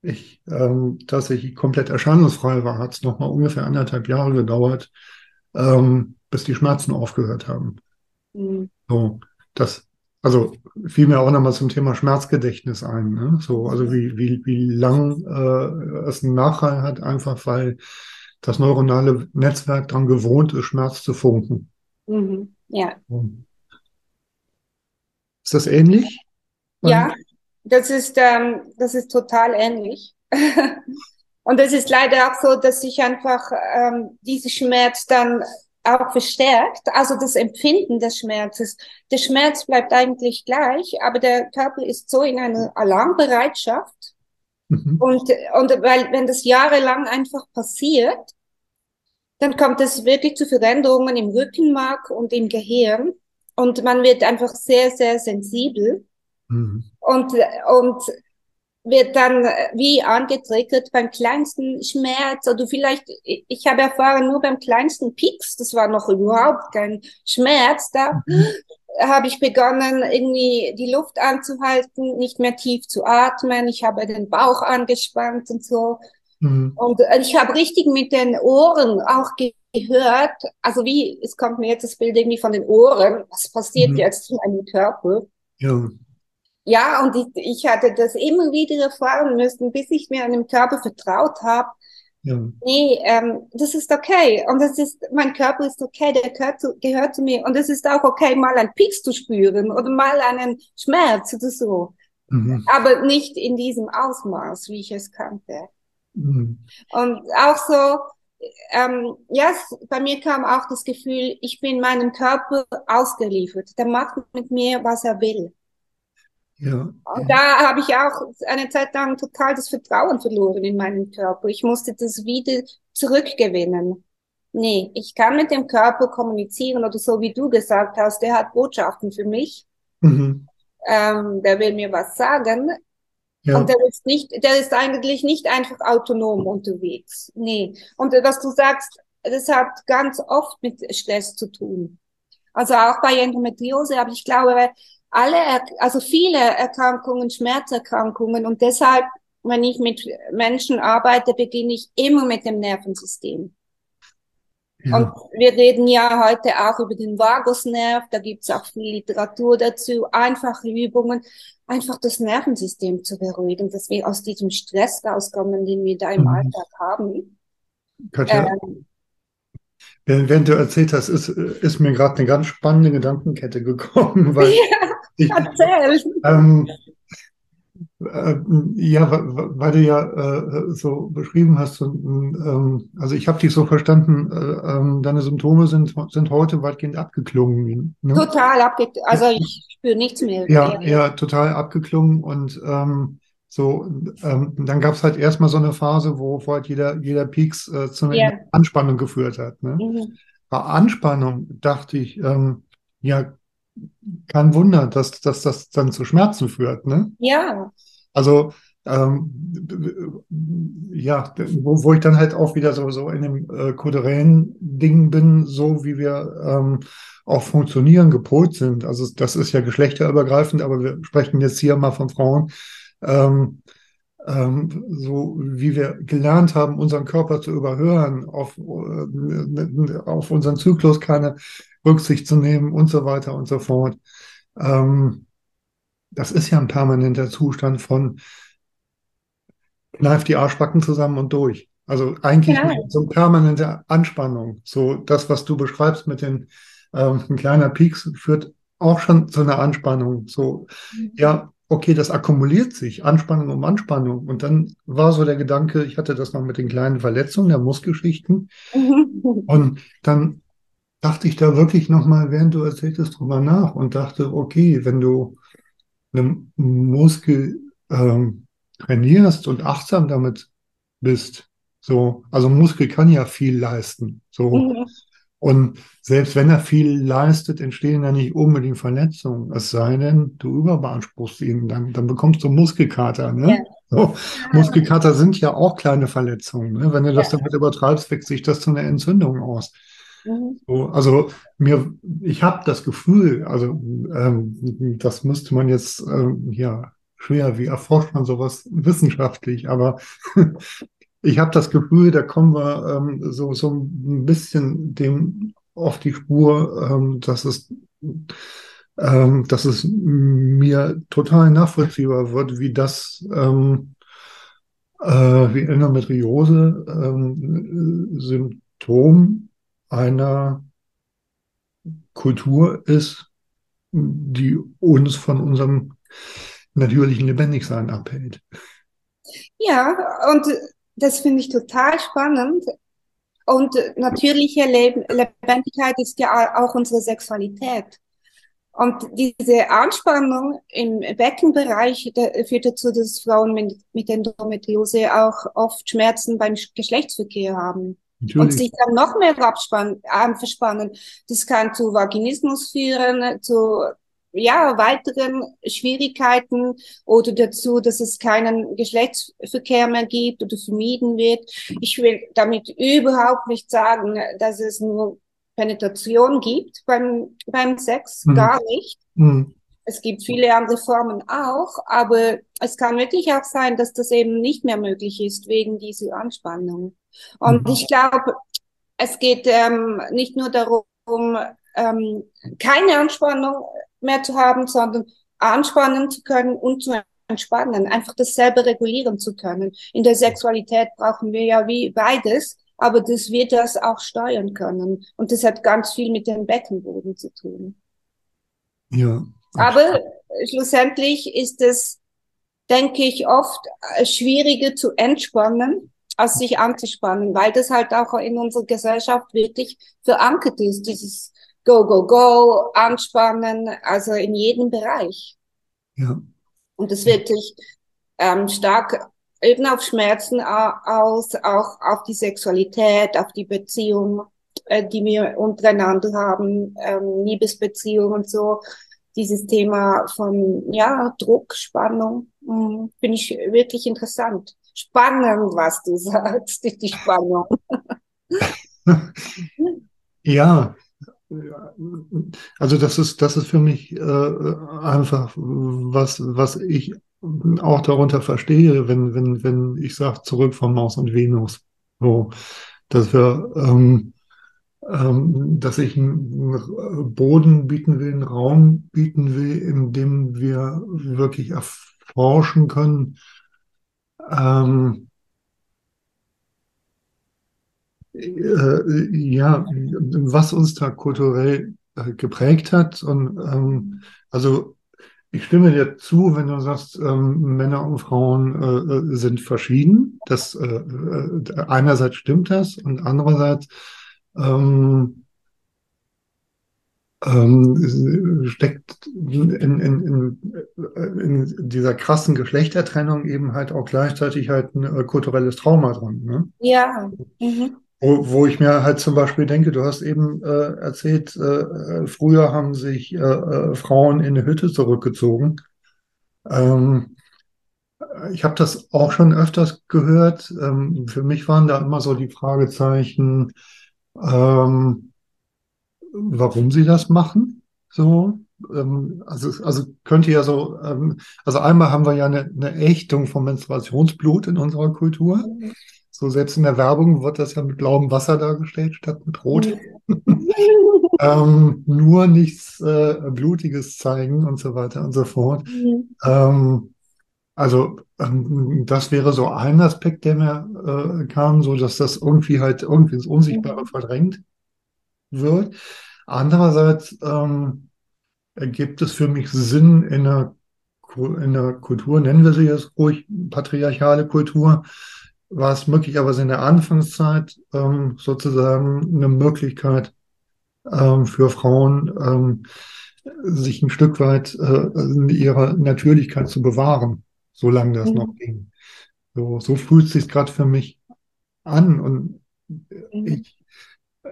ich ähm, tatsächlich komplett erscheinungsfrei war, hat es nochmal ungefähr anderthalb Jahre gedauert, ähm, bis die Schmerzen aufgehört haben. Mhm. So, das, also fiel mir auch nochmal zum Thema Schmerzgedächtnis ein. Ne? So, also wie, wie, wie lang äh, es einen Nachhall hat, einfach weil das neuronale Netzwerk daran gewohnt ist, Schmerz zu funken. Mhm. Ja. Ist das ähnlich? Ja, das ist, ähm, das ist total ähnlich. [laughs] Und es ist leider auch so, dass sich einfach ähm, dieser Schmerz dann auch verstärkt, also das Empfinden des Schmerzes. Der Schmerz bleibt eigentlich gleich, aber der Körper ist so in einer Alarmbereitschaft. Mhm. Und, und weil, wenn das jahrelang einfach passiert, dann kommt es wirklich zu Veränderungen im Rückenmark und im Gehirn. Und man wird einfach sehr, sehr sensibel Mhm. und, und wird dann wie angetriggert beim kleinsten Schmerz oder vielleicht, ich habe erfahren, nur beim kleinsten Pieks, das war noch überhaupt kein Schmerz, da habe ich begonnen, irgendwie die Luft anzuhalten, nicht mehr tief zu atmen, ich habe den Bauch angespannt und so. Mhm. Und ich habe richtig mit den Ohren auch gehört, also wie, es kommt mir jetzt das Bild irgendwie von den Ohren, was passiert Mhm. jetzt in meinem Körper? Ja. Ja, und ich, ich hatte das immer wieder erfahren müssen, bis ich mir an dem Körper vertraut habe. Ja. Nee, ähm, das ist okay. Und das ist, mein Körper ist okay, der gehört zu, gehört zu mir. Und es ist auch okay, mal einen Pieks zu spüren oder mal einen Schmerz oder so. Mhm. Aber nicht in diesem Ausmaß, wie ich es kannte. Mhm. Und auch so, ähm, ja, es- bei mir kam auch das Gefühl, ich bin meinem Körper ausgeliefert. Der macht mit mir, was er will. Ja. Und da habe ich auch eine Zeit lang total das Vertrauen verloren in meinen Körper. Ich musste das wieder zurückgewinnen. Nee, ich kann mit dem Körper kommunizieren oder so wie du gesagt hast, der hat Botschaften für mich. Mhm. Ähm, der will mir was sagen. Ja. Und der ist nicht, der ist eigentlich nicht einfach autonom unterwegs. Nee. Und was du sagst, das hat ganz oft mit Stress zu tun. Also auch bei Endometriose, aber ich glaube, alle, also viele Erkrankungen, Schmerzerkrankungen und deshalb, wenn ich mit Menschen arbeite, beginne ich immer mit dem Nervensystem. Ja. Und wir reden ja heute auch über den Vagusnerv, da gibt's auch viel Literatur dazu, einfache Übungen, einfach das Nervensystem zu beruhigen, dass wir aus diesem Stress rauskommen, den wir da im Mhm. Alltag haben. Katja, Ähm, während du erzählt hast, ist, ist mir gerade eine ganz spannende Gedankenkette gekommen, [laughs] weil ich, erzähl. ähm, äh, ja, weil du ja äh, so beschrieben hast, und, ähm, also ich habe dich so verstanden, äh, ähm, deine Symptome sind, sind heute weitgehend abgeklungen. Ne? Total abge, also ich spüre nichts mehr. Ja, ja, total abgeklungen und ähm, so, ähm, dann gab es halt erstmal so eine Phase, wo, halt jeder, jeder Peaks äh, zu einer Ja. Anspannung geführt hat. Ne? Mhm. Bei Anspannung dachte ich, ähm, ja, kein Wunder, dass, dass das dann zu Schmerzen führt, ne? Ja. Also, ähm, ja, wo, wo ich dann halt auch wieder so, so in dem äh, kulturellen Ding bin, so wie wir ähm, auch funktionieren, gepolt sind. Also das ist ja geschlechterübergreifend, aber wir sprechen jetzt hier mal von Frauen. Ähm, ähm, so wie wir gelernt haben, unseren Körper zu überhören, auf, äh, auf unseren Zyklus keine Rücksicht zu nehmen und so weiter und so fort. Ähm, das ist ja ein permanenter Zustand von kneif die Arschbacken zusammen und durch. Also eigentlich Ja. so eine permanente Anspannung. So das, was du beschreibst mit den ähm, ein kleiner Pieks führt auch schon zu einer Anspannung. So, ja, okay, das akkumuliert sich, Anspannung um Anspannung. Und dann war so der Gedanke, ich hatte das noch mit den kleinen Verletzungen der Muskelgeschichten. [laughs] Und dann dachte ich da wirklich nochmal, während du erzähltest, drüber nach und dachte, okay, wenn du einen Muskel ähm, trainierst und achtsam damit bist, so, also Muskel kann ja viel leisten, so. Mhm. Und selbst wenn er viel leistet, entstehen ja nicht unbedingt Verletzungen. Es sei denn, du überbeanspruchst ihn, dann, dann bekommst du Muskelkater. Ne? Ja. So, Muskelkater sind ja auch kleine Verletzungen. Ne? Wenn du das Ja. damit übertreibst, wächst sich das zu einer Entzündung aus. Mhm. So, also mir, ich habe das Gefühl, also ähm, das müsste man jetzt ähm, ja schwer, wie erforscht man sowas wissenschaftlich, aber [laughs] ich habe das Gefühl, da kommen wir ähm, so, so ein bisschen dem auf die Spur, ähm, dass es, ähm, dass es mir total nachvollziehbar wird, wie das ähm, äh, wie Endometriose ähm, Symptom einer Kultur ist, die uns von unserem natürlichen Lebendigsein abhält. Ja, und das finde ich total spannend. Und natürliche Leben, Lebendigkeit ist ja auch unsere Sexualität. Und diese Anspannung im Beckenbereich führt dazu, dass Frauen mit, mit Endometriose auch oft Schmerzen beim Geschlechtsverkehr haben. Und sich dann noch mehr abspannen, verspannen. Das kann zu Vaginismus führen, zu ja, weiteren Schwierigkeiten oder dazu, dass es keinen Geschlechtsverkehr mehr gibt oder vermieden wird. Ich will damit überhaupt nicht sagen, dass es nur Penetration gibt beim, beim Sex, Mhm. gar nicht. Hm, Es gibt viele andere Formen auch, aber es kann wirklich auch sein, dass das eben nicht mehr möglich ist wegen dieser Anspannung. Und Mhm. ich glaube, es geht ähm, nicht nur darum, ähm, keine Anspannung mehr zu haben, sondern anspannen zu können und zu entspannen, einfach das selber regulieren zu können. In der Sexualität brauchen wir ja wie beides, aber dass wir das auch steuern können. Und das hat ganz viel mit dem Beckenboden zu tun. ja. Aber schlussendlich ist es, denke ich, oft äh, schwieriger zu entspannen, als sich anzuspannen, weil das halt auch in unserer Gesellschaft wirklich verankert ist, dieses Go, Go, Go, anspannen, also in jedem Bereich. Ja. Und das wirklich ähm, stark eben auf Schmerzen aus, auch auf die Sexualität, auf die Beziehung, äh, die wir untereinander haben, ähm, Liebesbeziehung und so. Dieses Thema von ja Druck, Spannung, mh, finde ich wirklich interessant. Spannend, was du [laughs] sagst, die Spannung. [laughs] Ja, also das ist, das ist für mich äh, einfach was, was ich auch darunter verstehe, wenn, wenn, wenn ich sage, zurück von Maus und Venus. So, dass wir, ähm, ähm, dass ich einen Boden bieten will, einen Raum bieten will, in dem wir wirklich erforschen können, ähm, äh, ja, was uns da kulturell äh, geprägt hat. Und ähm, also ich stimme dir zu, wenn du sagst, ähm, Männer und Frauen äh, äh, sind verschieden. Das äh, äh, einerseits stimmt das und andererseits ähm, ähm, steckt in, in, in, in dieser krassen Geschlechtertrennung eben halt auch gleichzeitig halt ein äh, kulturelles Trauma dran. Ne? Ja. Mhm. Wo, wo ich mir halt zum Beispiel denke, du hast eben äh, erzählt, äh, früher haben sich äh, äh, Frauen in eine Hütte zurückgezogen. Ähm, ich habe das auch schon öfters gehört. Ähm, für mich waren da immer so die Fragezeichen, ähm, warum sie das machen. So, ähm, also, also könnte ja so, ähm, also einmal haben wir ja eine, eine Ächtung vom Menstruationsblut in unserer Kultur. So selbst in der Werbung wird das ja mit blauem Wasser dargestellt statt mit Rot. [laughs] ähm, nur nichts äh, Blutiges zeigen und so weiter und so fort. Mhm. Ähm, also ähm, das wäre so ein Aspekt, der mir äh, kam, so dass das irgendwie halt irgendwie ins Unsichtbare verdrängt wird. Andererseits ähm, ergibt es für mich Sinn in der, in der Kultur, nennen wir sie jetzt ruhig patriarchale Kultur, war es möglicherweise in der Anfangszeit ähm, sozusagen eine Möglichkeit ähm, für Frauen, ähm, sich ein Stück weit äh, in ihrer Natürlichkeit zu bewahren, solange das Mhm. noch ging. So, so fühlt es sich gerade für mich an und Mhm. ich,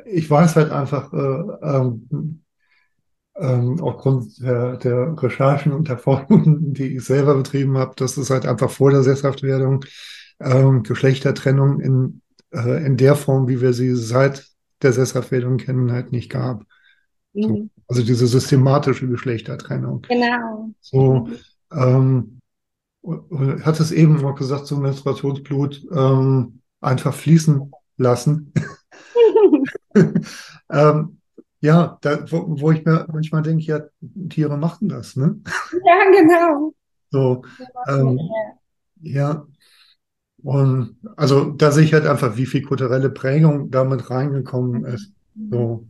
ich weiß halt einfach, äh, ähm, ähm, aufgrund der, der Recherchen und der Forschung, die ich selber betrieben habe, dass es halt einfach vor der Sesshaftwerdung ähm, Geschlechtertrennung in, äh, in der Form, wie wir sie seit der Sesshaftwerdung kennen, halt nicht gab. So, Mhm. also diese systematische Geschlechtertrennung. Genau. So, ähm, und hat es eben auch gesagt, so Menstruationsblut ähm, einfach fließen lassen. [laughs] ähm, ja, da, wo, wo ich mir manchmal denke, ja, Tiere machen das, ne? Ja, genau. So, ähm, ja. Und also da sehe ich halt einfach, wie viel kulturelle Prägung damit reingekommen ist. So.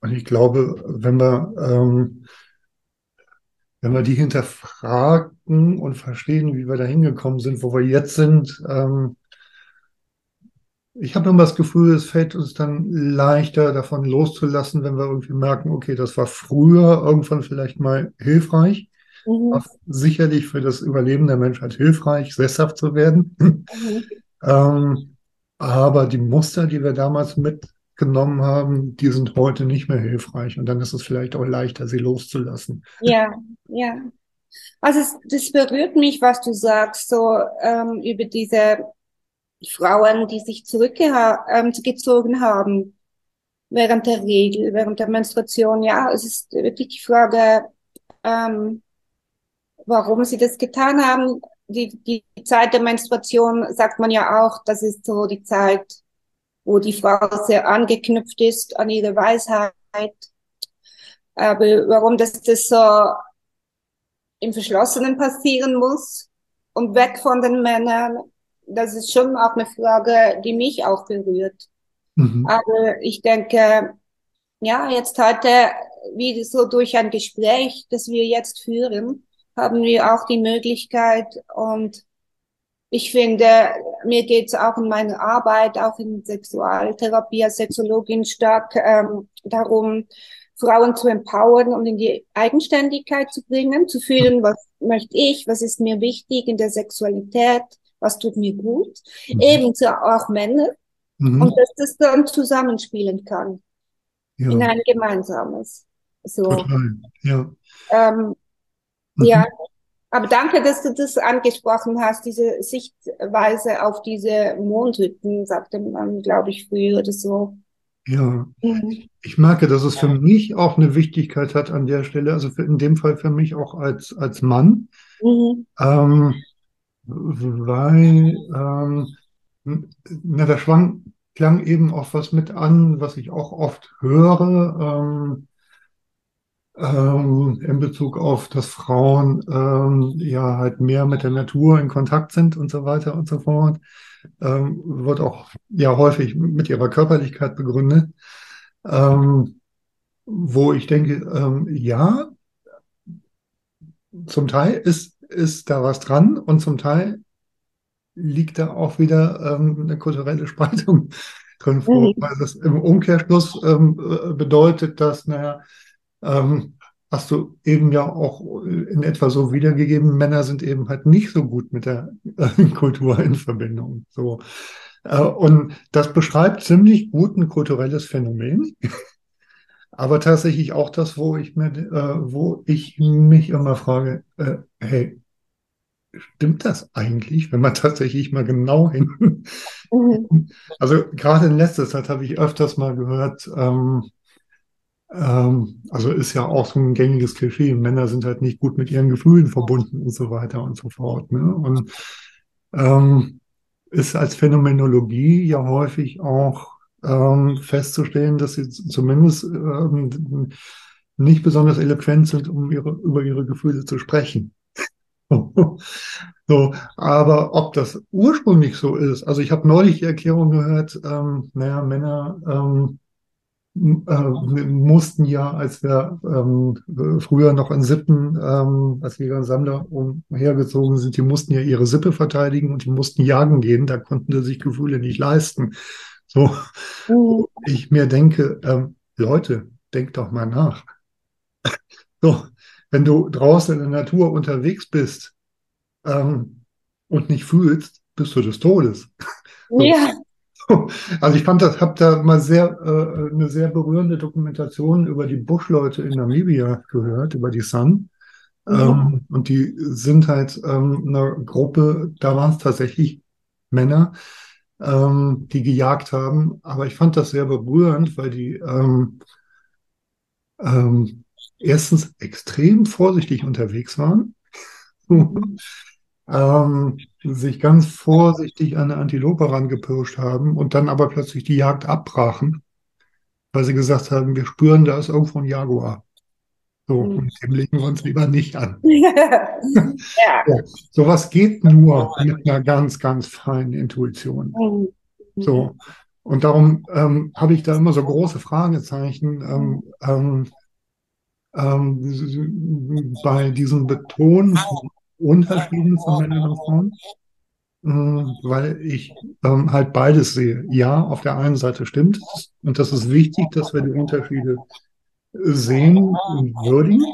Und ich glaube, wenn wir, ähm, wenn wir die hinterfragen und verstehen, wie wir da hingekommen sind, wo wir jetzt sind, ähm, ich habe immer das Gefühl, es fällt uns dann leichter, davon loszulassen, wenn wir irgendwie merken, okay, das war früher irgendwann vielleicht mal hilfreich, Mhm. war sicherlich für das Überleben der Menschheit hilfreich, sesshaft zu werden. Mhm. Ähm, aber die Muster, die wir damals mitgenommen haben, die sind heute nicht mehr hilfreich. Und dann ist es vielleicht auch leichter, sie loszulassen. Ja, ja. Also es, das berührt mich, was du sagst, so ähm, über diese Frauen, die sich ähm, gezogen haben während der Regel, während der Menstruation. Ja, es ist wirklich die Frage, ähm, warum sie das getan haben. Die, die Zeit der Menstruation sagt man ja auch, das ist so die Zeit, wo die Frau sehr angeknüpft ist an ihre Weisheit. Aber warum das, das so im Verschlossenen passieren muss und weg von den Männern, das ist schon auch eine Frage, die mich auch berührt. Mhm. Aber ich denke, ja, jetzt heute, wie so durch ein Gespräch, das wir jetzt führen, haben wir auch die Möglichkeit und ich finde, mir geht es auch in meiner Arbeit, auch in Sexualtherapie als Sexologin stark ähm, darum, Frauen zu empowern und in die Eigenständigkeit zu bringen, zu fühlen, was möchte ich, was ist mir wichtig in der Sexualität, was tut mir gut. Mhm. Ebenso auch Männer. Mhm. Und dass das dann zusammenspielen kann in Ja, ein gemeinsames. So, total. Ja. ähm. Ja. Aber danke, dass du das angesprochen hast, diese Sichtweise auf diese Mondhütten, sagte man, glaube ich, früher oder so. Ja. Mhm. Ich merke, dass es für mich auch eine Wichtigkeit hat an der Stelle, also für, in dem Fall für mich auch als, als Mann, Mhm. ähm, weil ähm, na, da schwang, klang eben auch was mit an, was ich auch oft höre, ähm, ähm, in Bezug auf, dass Frauen ähm, ja halt mehr mit der Natur in Kontakt sind und so weiter und so fort. Ähm, wird auch ja häufig mit ihrer Körperlichkeit begründet. Ähm, wo ich denke, ähm, ja, zum Teil ist, ist da was dran und zum Teil liegt da auch wieder ähm, eine kulturelle [laughs] Spaltung drin vor, Mhm. weil das im Umkehrschluss ähm, äh, bedeutet, dass, naja, ähm, hast du eben ja auch in etwa so wiedergegeben, Männer sind eben halt nicht so gut mit der [laughs] äh, Kultur in Verbindung. So. Äh, und das beschreibt ziemlich gut ein kulturelles Phänomen. [laughs] Aber tatsächlich auch das, wo ich mir, äh, wo ich mich immer frage, äh, hey, stimmt das eigentlich, wenn man [laughs] tatsächlich mal genau hin. Mhm. Also gerade in letzter Zeit habe ich öfters mal gehört, ähm, ähm, also ist ja auch so ein gängiges Klischee, Männer sind halt nicht gut mit ihren Gefühlen verbunden und so weiter und so fort. Ne? Und ähm, ist als Phänomenologie ja häufig auch ähm, festzustellen, dass sie zumindest ähm, nicht besonders eloquent sind, um ihre, über ihre Gefühle zu sprechen. [laughs] so, aber ob das ursprünglich so ist, also ich habe neulich die Erklärung gehört, ähm, naja, Männer ähm, äh, mussten ja, als wir ähm, früher noch in Sippen, ähm, als Jäger und Sammler umhergezogen sind, die mussten ja ihre Sippe verteidigen und die mussten jagen gehen, da konnten sie sich Gefühle nicht leisten. So, mhm. ich mir denke, ähm, Leute, denkt doch mal nach. so, wenn du draußen in der Natur unterwegs bist ähm, und nicht fühlst, bist du des Todes. So. Ja. [laughs] Also ich fand das, habe da mal sehr äh, eine sehr berührende Dokumentation über die Buschleute in Namibia gehört, über die Sun. Mhm. Ähm, und die sind halt ähm, eine Gruppe, da waren es tatsächlich Männer, ähm, die gejagt haben. Aber ich fand das sehr berührend, weil die ähm, ähm, erstens extrem vorsichtig unterwegs waren. [laughs] Mhm. ähm, sich ganz vorsichtig an eine Antilope rangepirscht haben und dann aber plötzlich die Jagd abbrachen, weil sie gesagt haben, wir spüren, da ist irgendwo ein Jaguar. So, mhm. und dem legen wir uns lieber nicht an. [laughs] ja. ja. Sowas geht nur mit einer ganz, ganz feinen Intuition. Mhm. So. Und darum ähm, habe ich da immer so große Fragezeichen ähm, ähm, ähm bei diesem Betonen von Unterschieden von Männern und Frauen, äh, weil ich ähm, halt beides sehe. Ja, auf der einen Seite stimmt es und das ist wichtig, dass wir die Unterschiede sehen und würdigen.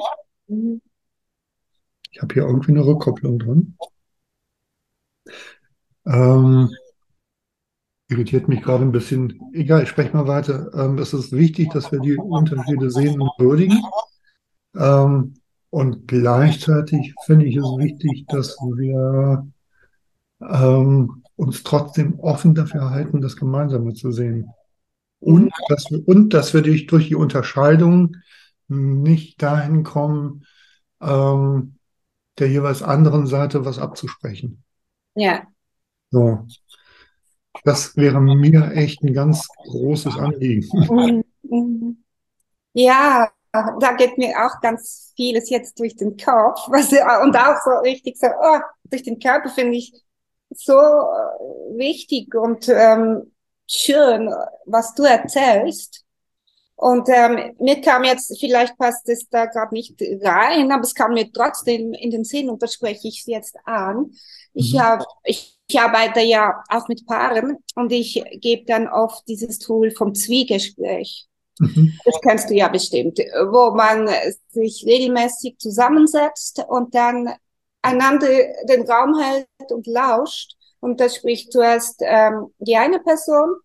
Ich habe hier irgendwie eine Rückkopplung drin. Ähm, irritiert mich gerade ein bisschen. Egal, ich spreche mal weiter. Ähm, es ist wichtig, dass wir die Unterschiede sehen und würdigen. Ähm, und gleichzeitig finde ich es wichtig, dass wir ähm, uns trotzdem offen dafür halten, das Gemeinsame zu sehen. Und dass wir, und dass wir durch, durch die Unterscheidung nicht dahin kommen, ähm, der jeweils anderen Seite was abzusprechen. Ja. So. Das wäre mir echt ein ganz großes Anliegen. Mhm. Mhm. Ja, da geht mir auch ganz vieles jetzt durch den Kopf, was, und auch so richtig so, oh, durch den Körper finde ich so äh, wichtig und ähm, schön, was du erzählst. Und ähm, mir kam jetzt, vielleicht passt es da gerade nicht rein, aber es kam mir trotzdem in den Sinn und da spreche ich es jetzt an. Ich, mhm. hab, ich, ich arbeite ja auch mit Paaren und ich gebe dann oft dieses Tool vom Zwiegespräch. Mhm. Das kennst du ja bestimmt, wo man sich regelmäßig zusammensetzt und dann einander den Raum hält und lauscht. Und da spricht zuerst ähm, die eine Person,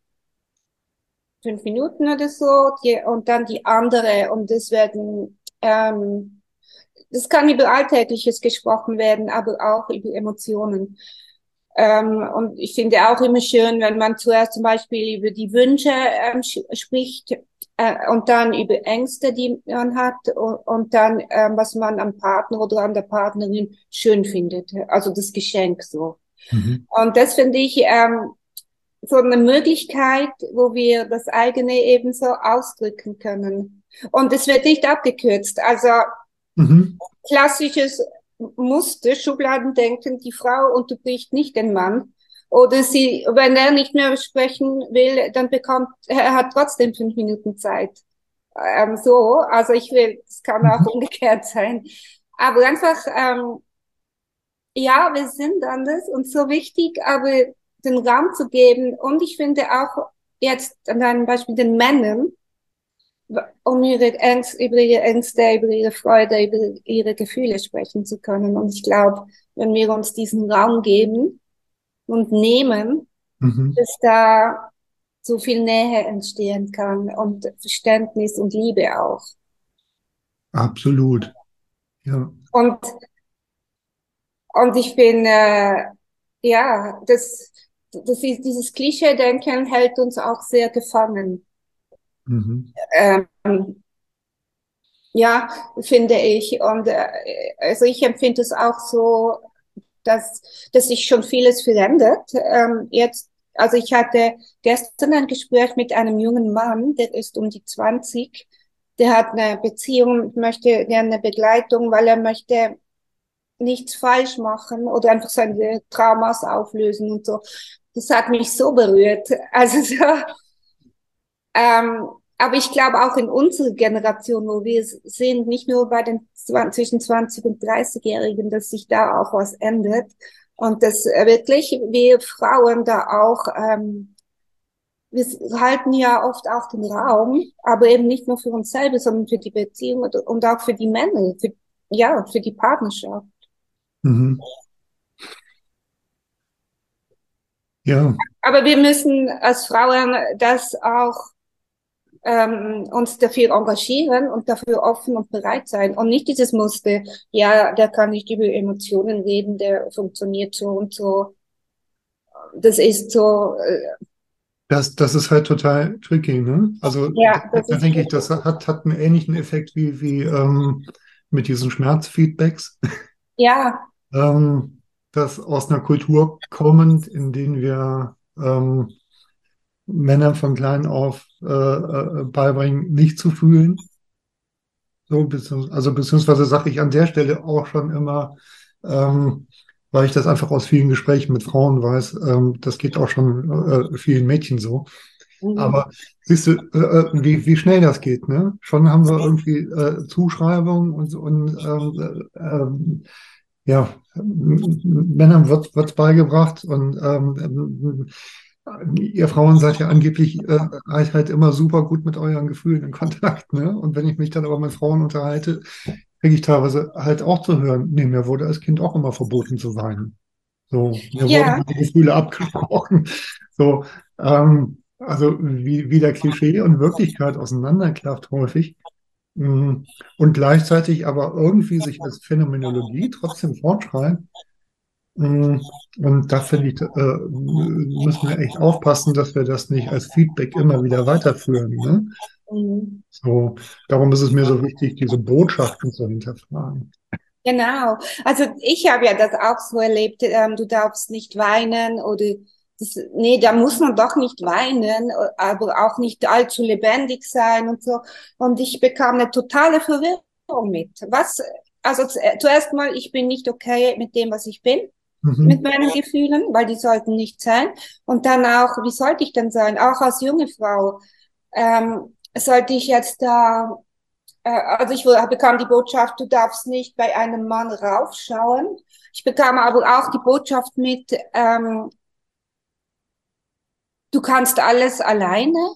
fünf Minuten oder so, die, und dann die andere. Und es werden, ähm, das kann über Alltägliches gesprochen werden, aber auch über Emotionen. Ähm, und ich finde auch immer schön, wenn man zuerst zum Beispiel über die Wünsche ähm, spricht äh, und dann über Ängste, die man hat und, und dann, ähm, was man am Partner oder an der Partnerin schön findet. Also das Geschenk so. Mhm. Und das finde ich ähm, so eine Möglichkeit, wo wir das eigene eben so ausdrücken können. Und es wird nicht abgekürzt. Also mhm. klassisches musste Schubladen denken, die Frau unterbricht nicht den Mann. Oder sie, wenn er nicht mehr sprechen will, dann bekommt, er hat trotzdem fünf Minuten Zeit. Ähm, so, also ich will, es kann auch [laughs] umgekehrt sein. Aber einfach, ähm, ja, wir sind anders und so wichtig, aber den Raum zu geben. Und ich finde auch jetzt an einem Beispiel den Männern, um ihre Ängste, über ihre Ängste, über ihre Freude, über ihre Gefühle sprechen zu können. Und ich glaube, wenn wir uns diesen Raum geben und nehmen, Mhm. dass da so viel Nähe entstehen kann und Verständnis und Liebe auch. Absolut. Ja. Und, und ich bin, äh, ja, das, das ist, dieses Klischee-Denken hält uns auch sehr gefangen. Mhm. Ähm, ja, finde ich. Und äh, also ich empfinde es auch so, dass, dass sich schon vieles verändert. Ähm, jetzt, also ich hatte gestern ein Gespräch mit einem jungen Mann, der ist um die 20, der hat eine Beziehung, möchte gerne eine Begleitung, weil er möchte nichts falsch machen oder einfach seine Traumas auflösen und so. Das hat mich so berührt. [laughs] Also so, ähm, aber ich glaube auch in unserer Generation, wo wir sind, nicht nur bei den zwischen 20 und 30-Jährigen, dass sich da auch was ändert. Und dass wirklich wir Frauen da auch, ähm, wir halten ja oft auch den Raum, aber eben nicht nur für uns selber, sondern für die Beziehung und auch für die Männer, für, ja, für die Partnerschaft. Mhm. Ja, Aber wir müssen als Frauen das auch ähm, uns dafür engagieren und dafür offen und bereit sein und nicht dieses Muster, ja, der kann nicht über Emotionen reden, der funktioniert so und so. Das ist so, äh, das, das ist halt total tricky, ne? Also Ja, da, denke ich, das hat, hat einen ähnlichen Effekt wie, wie ähm, mit diesen Schmerzfeedbacks. [laughs] ja, ähm, das aus einer Kultur kommend, in denen wir ähm, Männern von klein auf äh, äh, beibringen, nicht zu fühlen. So, beziehungs also beziehungsweise sage ich an der Stelle auch schon immer, ähm, weil ich das einfach aus vielen Gesprächen mit Frauen weiß, ähm, das geht auch schon äh, vielen Mädchen so. mhm. Aber siehst du, äh, äh, wie, wie schnell das geht, ne? Schon haben wir irgendwie äh, Zuschreibungen und, und ähm, äh, ähm, ja, Männern wird wird's beigebracht und ähm, ihr Frauen seid ja angeblich äh, halt immer super gut mit euren Gefühlen in Kontakt, ne? Und wenn ich mich dann aber mit Frauen unterhalte, kriege ich teilweise halt auch zu hören, nee, mir wurde als Kind auch immer verboten zu weinen. So, mir Ja. wurden die Gefühle abgesprochen. [laughs] So, ähm, also wie, wie der Klischee und Wirklichkeit auseinanderklafft häufig. Mm, Und gleichzeitig aber irgendwie sich als Phänomenologie trotzdem fortschreibt. Mm, Und da finde ich, äh, müssen wir echt aufpassen, dass wir das nicht als Feedback immer wieder weiterführen. Ne? Mhm. So, darum ist es mir so wichtig, diese Botschaften zu hinterfragen. Genau. Also ich habe ja das auch so erlebt, ähm, du darfst nicht weinen oder das, nee, da muss man doch nicht weinen, aber auch nicht allzu lebendig sein und so. Und ich bekam eine totale Verwirrung mit. Was, also zu- zuerst mal, ich bin nicht okay mit dem, was ich bin, Mhm. mit meinen Gefühlen, weil die sollten nicht sein. Und dann auch, wie sollte ich denn sein? Auch als junge Frau, ähm, sollte ich jetzt da äh, also ich bekam die Botschaft, du darfst nicht bei einem Mann raufschauen. Ich bekam aber auch die Botschaft mit, ähm, du kannst alles alleine.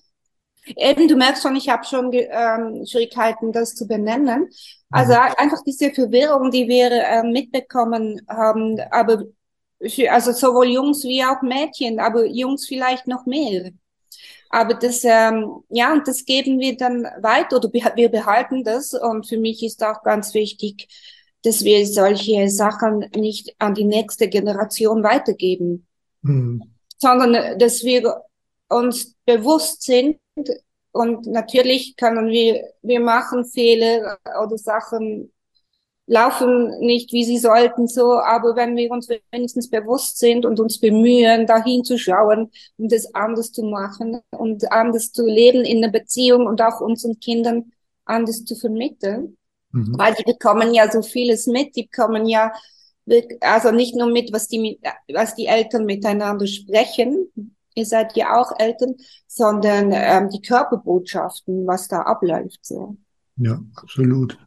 Eben, du merkst schon, ich habe schon ähm, Schwierigkeiten, das zu benennen. Also einfach diese Verwirrung, die wir ähm, mitbekommen haben, aber für, also sowohl Jungs wie auch Mädchen, aber Jungs vielleicht noch mehr. Aber das, ähm, ja, und das geben wir dann weiter oder wir behalten das. Und für mich ist auch ganz wichtig, dass wir solche Sachen nicht an die nächste Generation weitergeben, Mhm. sondern äh, dass wir uns bewusst sind. Und natürlich können wir, wir machen Fehler oder Sachen laufen nicht, wie sie sollten, so. Aber wenn wir uns wenigstens bewusst sind und uns bemühen, dahin zu schauen und es anders zu machen und anders zu leben in einer Beziehung und auch unseren Kindern anders zu vermitteln, Mhm. weil die bekommen ja so vieles mit, die bekommen ja also nicht nur mit, was die, mit- was die Eltern miteinander sprechen, ihr seid ja auch Eltern, sondern ähm, die Körperbotschaften, was da abläuft, so. Ja, absolut.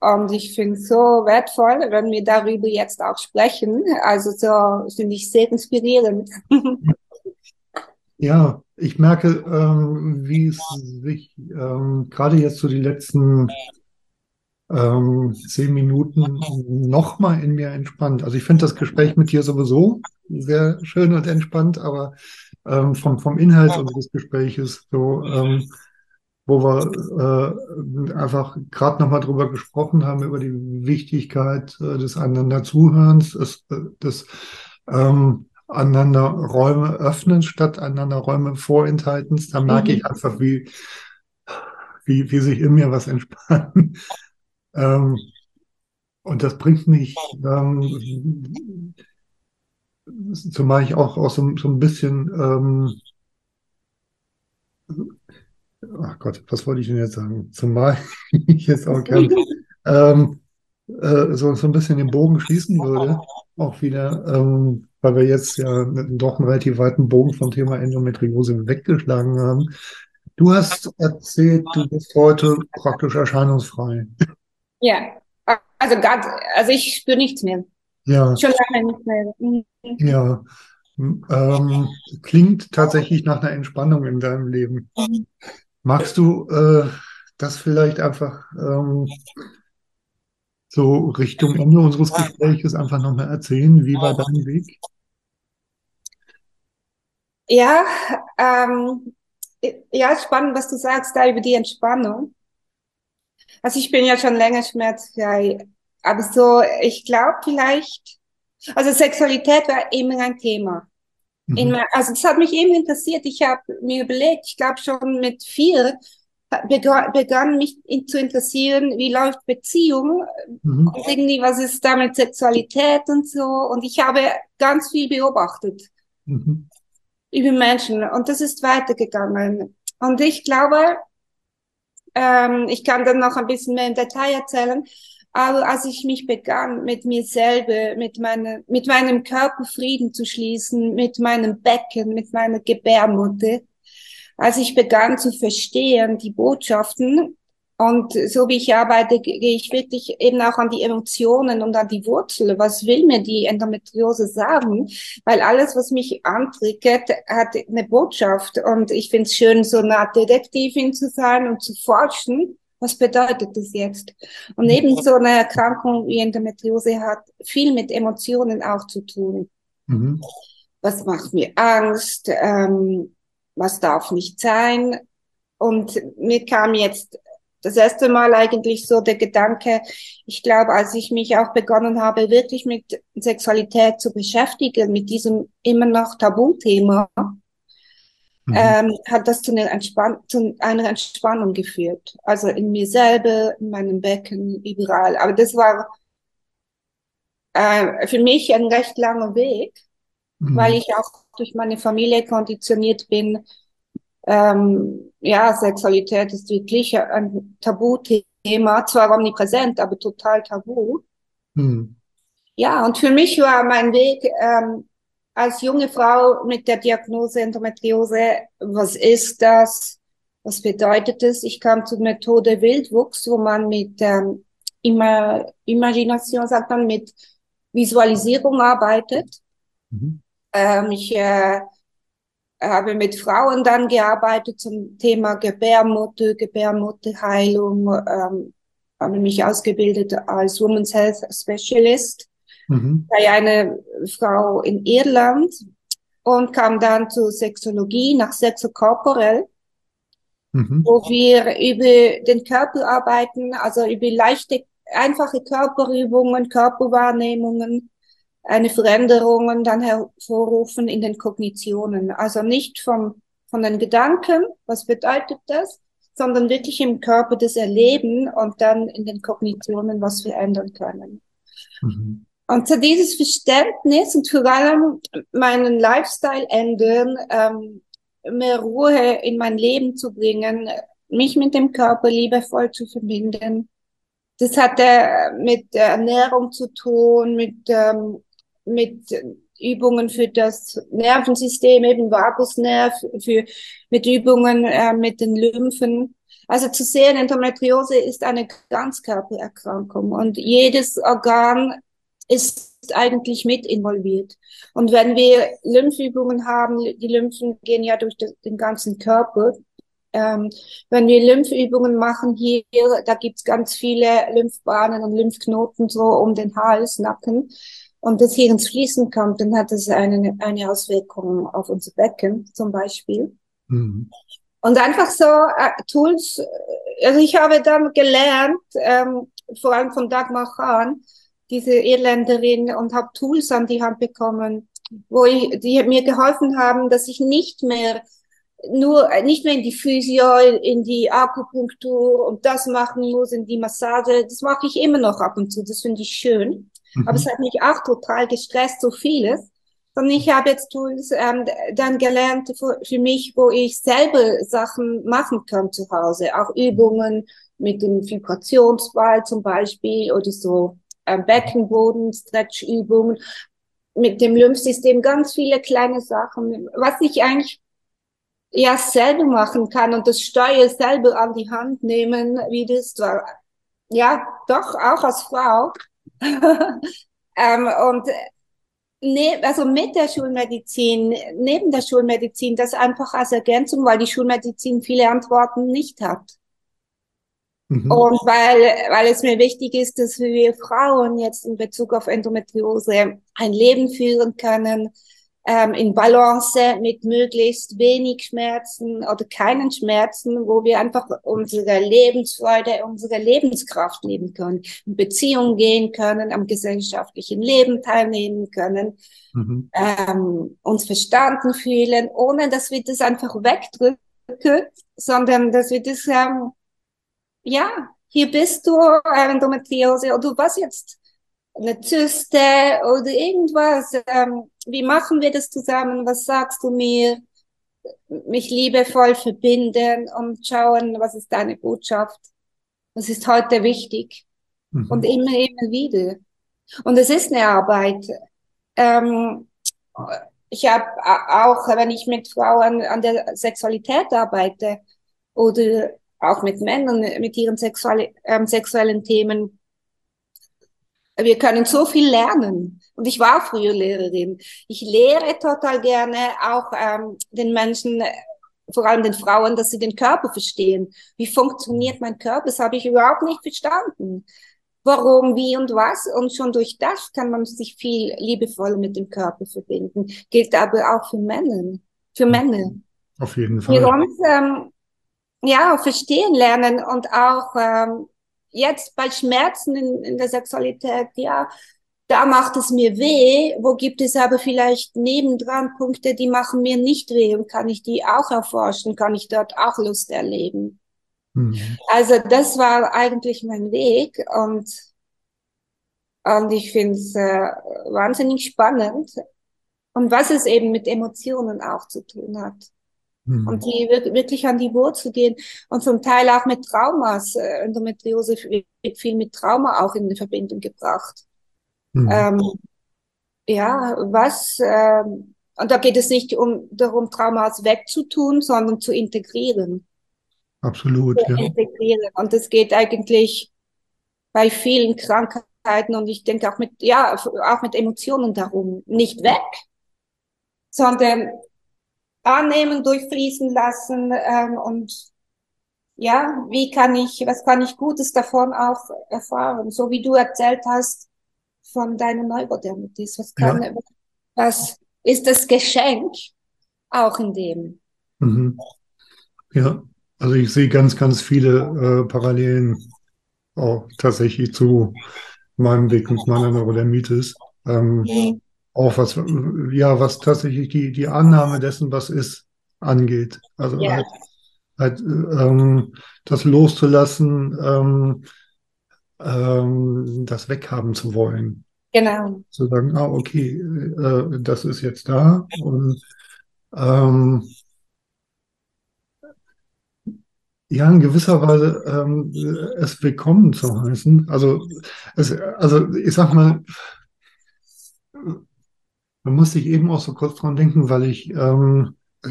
Und ich finde es so wertvoll, wenn wir darüber jetzt auch sprechen. Also so finde ich sehr inspirierend. Ja, ich merke, ähm, wie es sich ähm, gerade jetzt so die letzten ähm, zehn Minuten nochmal in mir entspannt. Also ich finde das Gespräch mit dir sowieso sehr schön und entspannt, aber ähm, vom, vom Inhalt unseres Gespräches so, ähm, wo wir äh, einfach gerade nochmal drüber gesprochen haben, über die Wichtigkeit äh, des einander Zuhörens, des, des ähm, einander Räume öffnen statt einander Räume vorenthaltens. Da merke mhm. ich einfach, wie, wie, wie sich in mir was entspannt. Ähm, und das bringt mich, ähm, zumal ich auch, auch so, so ein bisschen, ähm, ach Gott, was wollte ich denn jetzt sagen? Zumal [laughs] ich jetzt auch gerne ähm, äh, so, so ein bisschen den Bogen schließen würde, auch wieder, ähm, weil wir jetzt ja doch einen relativ weiten Bogen vom Thema Endometriose weggeschlagen haben. Du hast erzählt, du bist heute praktisch erscheinungsfrei. Ja, also ganz, also ich spüre nichts mehr. Ja. Schon lange nicht mehr. Mhm. Ja. Ähm, klingt tatsächlich nach einer Entspannung in deinem Leben. Mhm. Magst du äh, das vielleicht einfach ähm, so Richtung Ende unseres Gesprächs einfach nochmal erzählen? Wie war dein Weg? Ja, ähm, ja, spannend, was du sagst da über die Entspannung. Also ich bin ja schon länger schmerzfrei, aber so, ich glaube vielleicht, also Sexualität war immer ein Thema. Mhm. In, also das hat mich eben interessiert. Ich habe mir überlegt, ich glaube schon mit vier begann, begann mich zu interessieren, wie läuft Beziehung mhm. und irgendwie was ist da mit Sexualität und so. Und ich habe ganz viel beobachtet. Mhm über Menschen. Und das ist weitergegangen. Und ich glaube, ähm, ich kann dann noch ein bisschen mehr im Detail erzählen, aber als ich mich begann, mit mir selber, mit, meine, mit meinem Körper Frieden zu schließen, mit meinem Becken, mit meiner Gebärmutter, als ich begann zu verstehen, die Botschaften, und so wie ich arbeite, gehe ich wirklich eben auch an die Emotionen und an die Wurzel. Was will mir die Endometriose sagen? Weil alles, was mich antriggert, hat eine Botschaft. Und ich finde es schön, so eine Art Detektivin zu sein und zu forschen. Was bedeutet das jetzt? Und eben so eine Erkrankung wie Endometriose hat viel mit Emotionen auch zu tun. Mhm. Was macht mir Angst? Ähm, was darf nicht sein? Und mir kam jetzt das erste Mal eigentlich so der Gedanke, ich glaube, als ich mich auch begonnen habe, wirklich mit Sexualität zu beschäftigen, mit diesem immer noch Tabuthema, mhm. ähm, hat das zu einer, Entspann zu einer Entspannung geführt. Also in mir selber, in meinem Becken, überall. Aber das war äh, für mich ein recht langer Weg, mhm. weil ich auch durch meine Familie konditioniert bin, ähm, ja, Sexualität ist wirklich ein Tabuthema, zwar omnipräsent, aber total tabu. Hm. Ja, und für mich war mein Weg ähm, als junge Frau mit der Diagnose Endometriose, was ist das? Was bedeutet es? Ich kam zur Methode Wildwuchs, wo man mit ähm, Ima Imagination, sagt man, mit Visualisierung arbeitet. Mhm. Ähm, ich äh, habe mit Frauen dann gearbeitet zum Thema Gebärmutter, Gebärmutterheilung, ähm, habe mich ausgebildet als Women's Health Specialist mhm. bei einer Frau in Irland und kam dann zur Sexologie nach Sexokorporell, mhm. wo wir über den Körper arbeiten, also über leichte, einfache Körperübungen, Körperwahrnehmungen, eine Veränderung dann hervorrufen in den Kognitionen. Also nicht vom, von den Gedanken, was bedeutet das, sondern wirklich im Körper das Erleben und dann in den Kognitionen was verändern können. Mhm. Und so dieses Verständnis und vor allem meinen Lifestyle ändern, ähm, mehr Ruhe in mein Leben zu bringen, mich mit dem Körper liebevoll zu verbinden. Das hatte mit der Ernährung zu tun, mit ähm, mit Übungen für das Nervensystem, eben Vagusnerv, für, mit Übungen äh, mit den Lymphen. Also zu sehen, Endometriose ist eine Ganzkörpererkrankung und jedes Organ ist eigentlich mit involviert. Und wenn wir Lympfübungen haben, die Lymphen gehen ja durch den ganzen Körper ähm, wenn wir Lympfübungen machen hier, da gibt's ganz viele Lymphbahnen und Lymphknoten so um den Hals, Nacken. Und das hier ins Fließen kommt, dann hat das eine, eine Auswirkung auf unser Becken zum Beispiel. Mhm. Und einfach so äh, Tools, äh, also ich habe dann gelernt, ähm, vor allem von Dagmar Khan, diese Irländerin, und habe Tools an die Hand bekommen, wo ich, die mir geholfen haben, dass ich nicht mehr nur nicht mehr in die Physio, in die Akupunktur und das machen muss, in die Massage. Das mache ich immer noch ab und zu. Das finde ich schön. Mhm. Aber es hat mich auch total gestresst, so vieles. Und ich habe jetzt Tools ähm, dann gelernt für, für mich, wo ich selber Sachen machen kann zu Hause. Auch Übungen mit dem Vibrationsball zum Beispiel oder so ähm, Beckenboden-Stretch-Übungen mit dem Lymphsystem, ganz viele kleine Sachen, was ich eigentlich ja selber machen kann und das Steuer selber an die Hand nehmen, wie das war. Ja, doch, auch als Frau. [laughs] ähm, und ne, also mit der Schulmedizin, neben der Schulmedizin, das einfach als Ergänzung, weil die Schulmedizin viele Antworten nicht hat. Mhm. Und weil, weil es mir wichtig ist, dass wir Frauen jetzt in Bezug auf Endometriose ein Leben führen können, ähm, in Balance mit möglichst wenig Schmerzen oder keinen Schmerzen, wo wir einfach unsere Lebensfreude, unsere Lebenskraft leben können, in Beziehungen gehen können, am gesellschaftlichen Leben teilnehmen können, mhm. ähm, uns verstanden fühlen, ohne dass wir das einfach wegdrücken, sondern dass wir das, ähm, ja, hier bist du, Endometriose, oder was jetzt? Eine Zyste oder irgendwas. Ähm, wie machen wir das zusammen? Was sagst du mir? Mich liebevoll verbinden und schauen, was ist deine Botschaft? Was ist heute wichtig? Mhm. Und immer, immer wieder. Und es ist eine Arbeit. Ähm, ich habe auch, wenn ich mit Frauen an der Sexualität arbeite oder auch mit Männern mit ihren sexuelle, ähm, sexuellen Themen, wir können so viel lernen. Und ich war früher Lehrerin. Ich lehre total gerne auch ähm, den Menschen, vor allem den Frauen, dass sie den Körper verstehen. Wie funktioniert mein Körper? Das habe ich überhaupt nicht verstanden. Warum, wie und was. Und schon durch das kann man sich viel liebevoller mit dem Körper verbinden. Gilt aber auch für Männer. Für Männer. Auf jeden Fall. Wir uns ähm, ja verstehen lernen und auch ähm, jetzt bei Schmerzen in, in der Sexualität, ja, da macht es mir weh, wo gibt es aber vielleicht nebendran Punkte, die machen mir nicht weh und kann ich die auch erforschen, kann ich dort auch Lust erleben. Mhm. Also das war eigentlich mein Weg und, und ich finde es äh, wahnsinnig spannend und was es eben mit Emotionen auch zu tun hat. Mhm. Und die wirklich an die Wurzel gehen und zum Teil auch mit Traumas. Äh, Endometriose wird viel mit Trauma auch in Verbindung gebracht. Mhm. Ähm, ja, was, ähm, und da geht es nicht um darum, Traumas wegzutun, sondern zu integrieren. Absolut, zu ja. Integrieren. Und es geht eigentlich bei vielen Krankheiten und ich denke auch mit, ja, auch mit Emotionen darum, nicht weg, sondern annehmen, durchfließen lassen ähm, und ja, wie kann ich, was kann ich Gutes davon auch erfahren? So wie du erzählt hast von deiner Neurodermitis. Was kann, ja. was ist das Geschenk auch in dem? Mhm. Ja, also ich sehe ganz, ganz viele äh, Parallelen auch tatsächlich zu meinem Weg mit meiner Neurodermitis. Ähm, mhm auch was, ja, was tatsächlich die, die Annahme dessen, was ist, angeht. Also yeah. halt, halt ähm, das loszulassen, ähm, ähm, das weghaben zu wollen. Genau. Zu sagen, ah, okay, äh, das ist jetzt da und ähm, ja, in gewisser Weise ähm, es willkommen zu heißen. Also, es, also ich sag mal, da musste ich eben auch so kurz dran denken, weil ich ähm, äh,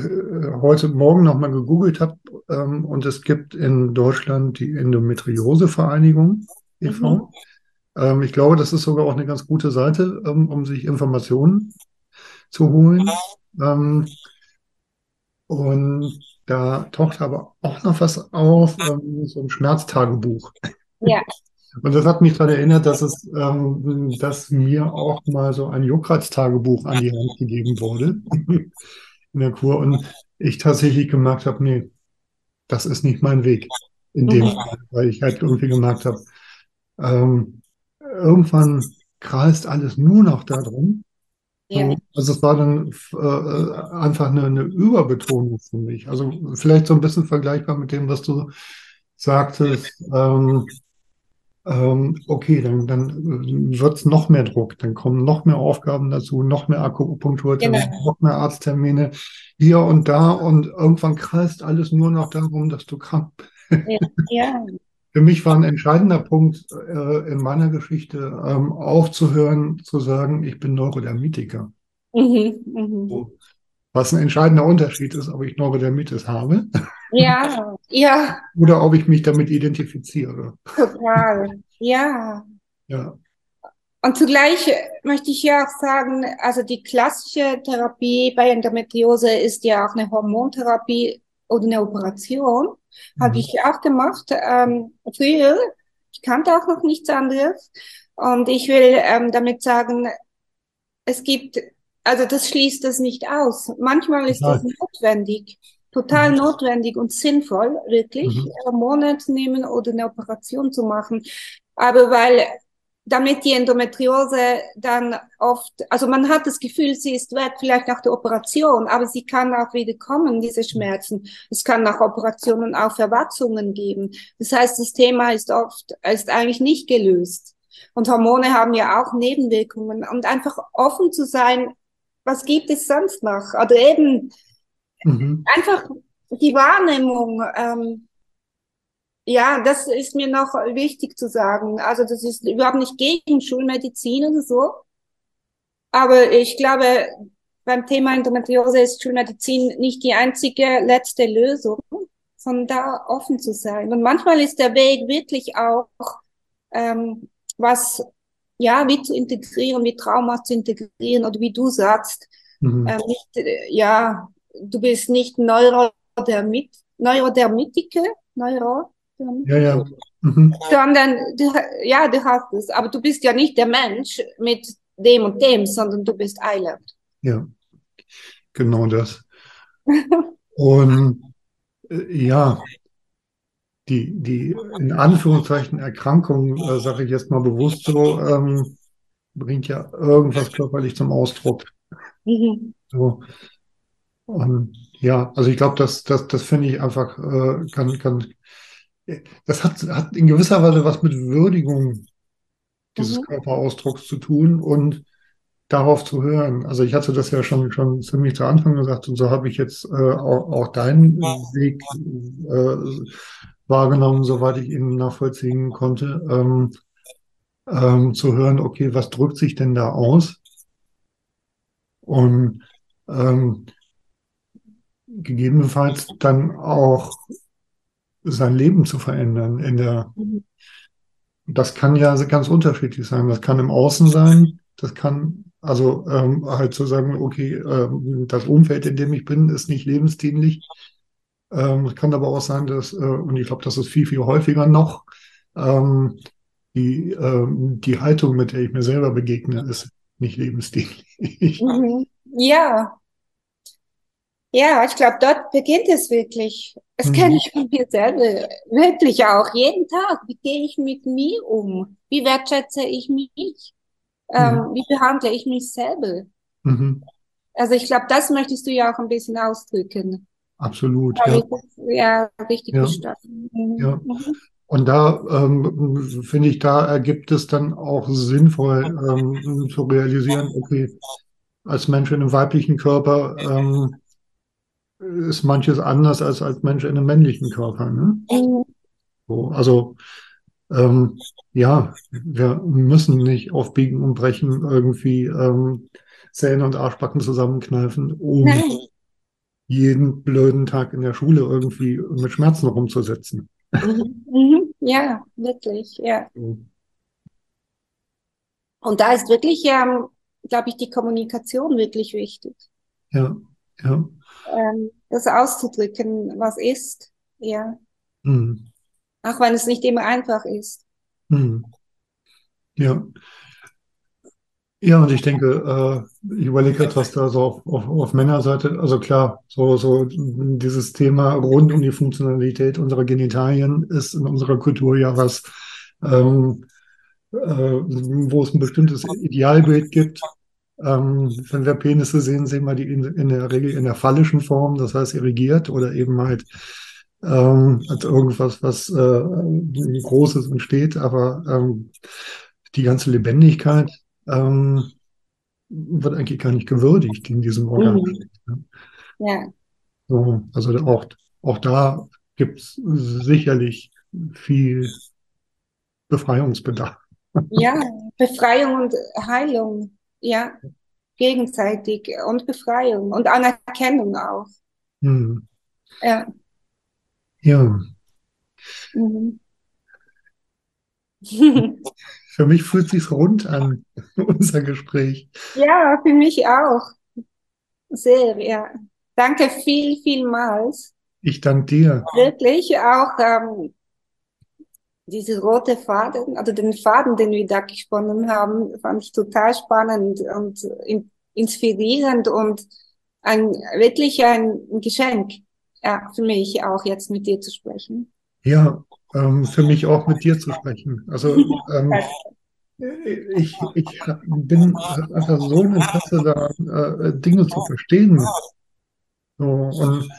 heute Morgen nochmal gegoogelt habe ähm, und es gibt in Deutschland die Endometriose-Vereinigung e.V. Mhm. Ähm, ich glaube, das ist sogar auch eine ganz gute Seite, ähm, um sich Informationen zu holen. Ähm, und da taucht aber auch noch was auf, ähm, so ein Schmerztagebuch. Ja. [laughs] Und das hat mich daran erinnert, dass es, ähm, dass mir auch mal so ein Juckreiz-Tagebuch an die Hand gegeben wurde [laughs] in der Kur und ich tatsächlich gemerkt habe, nee, das ist nicht mein Weg in dem Mhm. Fall, weil ich halt irgendwie gemerkt habe, ähm, irgendwann kreist alles nur noch darum. Ja. So, also es war dann äh, einfach eine, eine Überbetonung für mich. Also vielleicht so ein bisschen vergleichbar mit dem, was du sagtest. Ähm, ähm, okay, dann, dann wird es noch mehr Druck, dann kommen noch mehr Aufgaben dazu, noch mehr Akupunkturtermine, Genau. noch mehr Arzttermine hier und da und irgendwann kreist alles nur noch darum, dass du krank Ja. Ja. [laughs] für mich war ein entscheidender Punkt äh, in meiner Geschichte, ähm, aufzuhören, zu sagen, ich bin Neurodermitiker. Mhm. Mhm. So. Was ein entscheidender Unterschied ist, ob ich Neurodermitis habe Ja. Ja. oder ob ich mich damit identifiziere. Total. Ja. Ja, Und zugleich möchte ich ja auch sagen, also die klassische Therapie bei Endometriose ist ja auch eine Hormontherapie oder eine Operation. Habe Mhm. ich auch gemacht ähm, früher. Ich kannte auch noch nichts anderes. Und ich will ähm, damit sagen, es gibt, also das schließt das nicht aus. Manchmal ist das Total. notwendig, total Mhm. notwendig und sinnvoll, wirklich, Mhm. Hormone zu nehmen oder eine Operation zu machen. Aber weil damit die Endometriose dann oft, also man hat das Gefühl, sie ist weg, vielleicht nach der Operation, aber sie kann auch wieder kommen, diese Schmerzen. Es kann nach Operationen auch Verwachsungen geben. Das heißt, das Thema ist oft, ist eigentlich nicht gelöst. Und Hormone haben ja auch Nebenwirkungen. Und einfach offen zu sein, was gibt es sonst noch? Oder eben Mhm. einfach die Wahrnehmung, ähm, ja, das ist mir noch wichtig zu sagen. Also das ist überhaupt nicht gegen Schulmedizin oder so. Aber ich glaube, beim Thema Endometriose ist Schulmedizin nicht die einzige letzte Lösung, sondern da offen zu sein. Und manchmal ist der Weg wirklich auch, ähm, was, ja, wie zu integrieren, wie Trauma zu integrieren oder wie du sagst, Mhm. ähm, nicht, äh, ja, du bist nicht Neurodermit, Neurodermitiker, Neuro, Ja, ja. Mhm. sondern du, ja, du hast es, aber du bist ja nicht der Mensch mit dem und dem, sondern du bist Island. Ja, genau das. [laughs] Und äh, ja, die, die in Anführungszeichen Erkrankung, äh, sage ich jetzt mal bewusst so, ähm, bringt ja irgendwas körperlich zum Ausdruck. Mhm. So. Und ja, also ich glaube, das, das, das finde ich einfach, äh, kann, kann, das hat, hat in gewisser Weise was mit Würdigung dieses Mhm. Körperausdrucks zu tun und darauf zu hören. Also ich hatte das ja schon, schon ziemlich zu Anfang gesagt und so habe ich jetzt äh, auch, auch deinen Weg äh, wahrgenommen, soweit ich ihn nachvollziehen konnte, ähm, ähm, zu hören, okay, was drückt sich denn da aus? Und ähm, gegebenenfalls dann auch sein Leben zu verändern in der Mhm. das kann ja ganz unterschiedlich sein. Das kann im Außen sein. Das kann also ähm, halt zu sagen, okay, ähm, das Umfeld, in dem ich bin, ist nicht lebensdienlich. Ähm, es kann aber auch sein, dass, äh, und ich glaube, das ist viel, viel häufiger noch, ähm, die, ähm, die Haltung, mit der ich mir selber begegne, ist nicht lebensdienlich. Mhm. Ja. Ja, ich glaube, dort beginnt es wirklich. Das Mhm. kenne ich von mir selber wirklich auch. Jeden Tag. Wie gehe ich mit mir um? Wie wertschätze ich mich? Ähm, wie behandle ich mich selber? Mhm. Also ich glaube, das möchtest du ja auch ein bisschen ausdrücken. Absolut, ja. ja richtig Ja. verstanden. Mhm. Ja. Mhm. Und da ähm, finde ich, da ergibt es dann auch sinnvoll ähm, zu realisieren, okay, als Mensch in einem weiblichen Körper ähm, ist manches anders als als Mensch in einem männlichen Körper. Ne? So, also ähm, ja, wir müssen nicht auf Biegen und Brechen irgendwie ähm, Zähne und Arschbacken zusammenkneifen, um Nein. jeden blöden Tag in der Schule irgendwie mit Schmerzen rumzusetzen. Mhm. Mhm. Ja, wirklich, ja. Und da ist wirklich, ähm, glaube ich, die Kommunikation wirklich wichtig. Ja, ja. Ähm, das auszudrücken, was ist. Ja. Mhm. Auch wenn es nicht immer einfach ist. Mhm. Ja. Ja, und ich denke, äh, ich überlege etwas da so auf, auf, auf Männerseite. Also klar, so, so dieses Thema rund um die Funktionalität unserer Genitalien ist in unserer Kultur ja was, ähm, äh, wo es ein bestimmtes Idealbild gibt. Ähm, wenn wir Penisse sehen, sehen wir die in, in der Regel in der phallischen Form, das heißt irrigiert oder eben halt ähm, als irgendwas, was äh, Großes entsteht, aber ähm, die ganze Lebendigkeit ähm, wird eigentlich gar nicht gewürdigt in diesem Organ. Mhm. Ja. So, also auch, auch da gibt es sicherlich viel Befreiungsbedarf. Ja, Befreiung und Heilung, ja, gegenseitig und Befreiung und Anerkennung auch. Hm. Ja. Ja. Mhm. [laughs] Für mich fühlt sich's rund an, [laughs] unser Gespräch. Ja, für mich auch. Sehr, ja. Danke viel, vielmals. Ich danke dir. Wirklich auch ähm, diese rote Faden, also den Faden, den wir da gesponnen haben, fand ich total spannend und in, inspirierend und ein wirklich ein Geschenk, ja, für mich auch jetzt mit dir zu sprechen. Ja, ähm, für mich auch mit dir zu sprechen. Also ähm, ich, ich bin einfach so ein Interesse daran, äh, Dinge zu verstehen so, und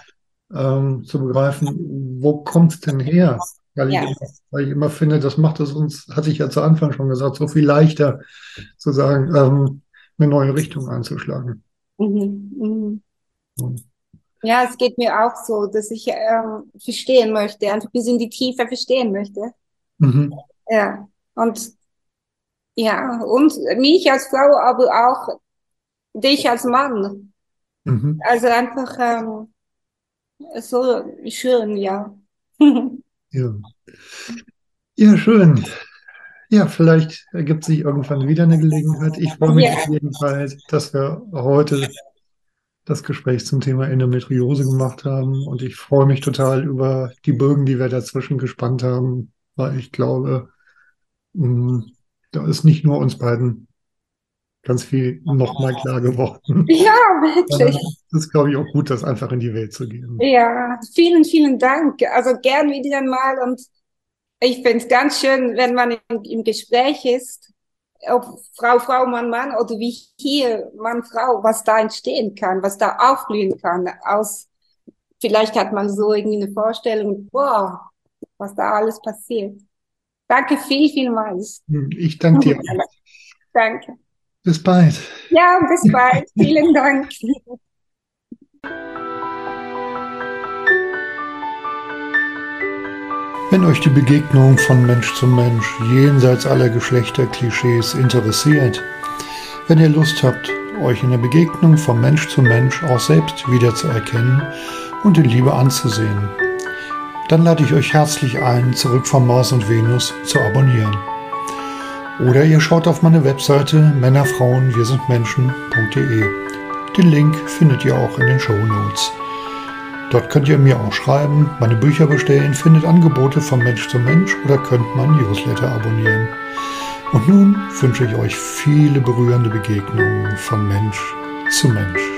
ähm, zu begreifen, wo kommt es denn her? Weil, Ja. ich, immer- weil ich immer finde, das macht es uns, hatte ich ja zu Anfang schon gesagt, so viel leichter zu sagen, ähm, eine neue Richtung einzuschlagen. Mhm, mhm. So. Ja, es geht mir auch so, dass ich ähm, verstehen möchte, einfach bis in die Tiefe verstehen möchte. Mhm. Ja, und ja, und mich als Frau, aber auch dich als Mann. Mhm. Also einfach ähm, so schön, ja. [laughs] Ja. Ja, schön. Ja, vielleicht ergibt sich irgendwann wieder eine Gelegenheit. Ich freue mich Ja. auf jeden Fall, dass wir heute das Gespräch zum Thema Endometriose gemacht haben. Und ich freue mich total über die Bögen, die wir dazwischen gespannt haben, weil ich glaube, mh, da ist nicht nur uns beiden ganz viel nochmal klar geworden. [laughs] Ja, wirklich. Es ist, glaube ich, auch gut, das einfach in die Welt zu geben. Ja, vielen, vielen Dank. Also gern wieder mal und ich finde es ganz schön, wenn man im, im Gespräch ist, ob Frau, Frau, Mann, Mann oder wie hier Mann, Frau, was da entstehen kann, was da aufblühen kann aus, vielleicht hat man so irgendwie eine Vorstellung, boah, was da alles passiert. Danke viel, vielmals. Ich danke dir. [laughs] Danke. Bis bald. Ja, bis bald. [laughs] Vielen Dank. Wenn euch die Begegnung von Mensch zu Mensch jenseits aller Geschlechterklischees interessiert, wenn ihr Lust habt, euch in der Begegnung von Mensch zu Mensch auch selbst wiederzuerkennen und in Liebe anzusehen, dann lade ich euch herzlich ein, zurück von Mars und Venus zu abonnieren. Oder ihr schaut auf meine Webseite Männerfrauen wir sind Menschen.de. Den Link findet ihr auch in den Show Notes. Dort könnt ihr mir auch schreiben, meine Bücher bestellen, findet Angebote von Mensch zu Mensch oder könnt mein Newsletter abonnieren. Und nun wünsche ich euch viele berührende Begegnungen von Mensch zu Mensch.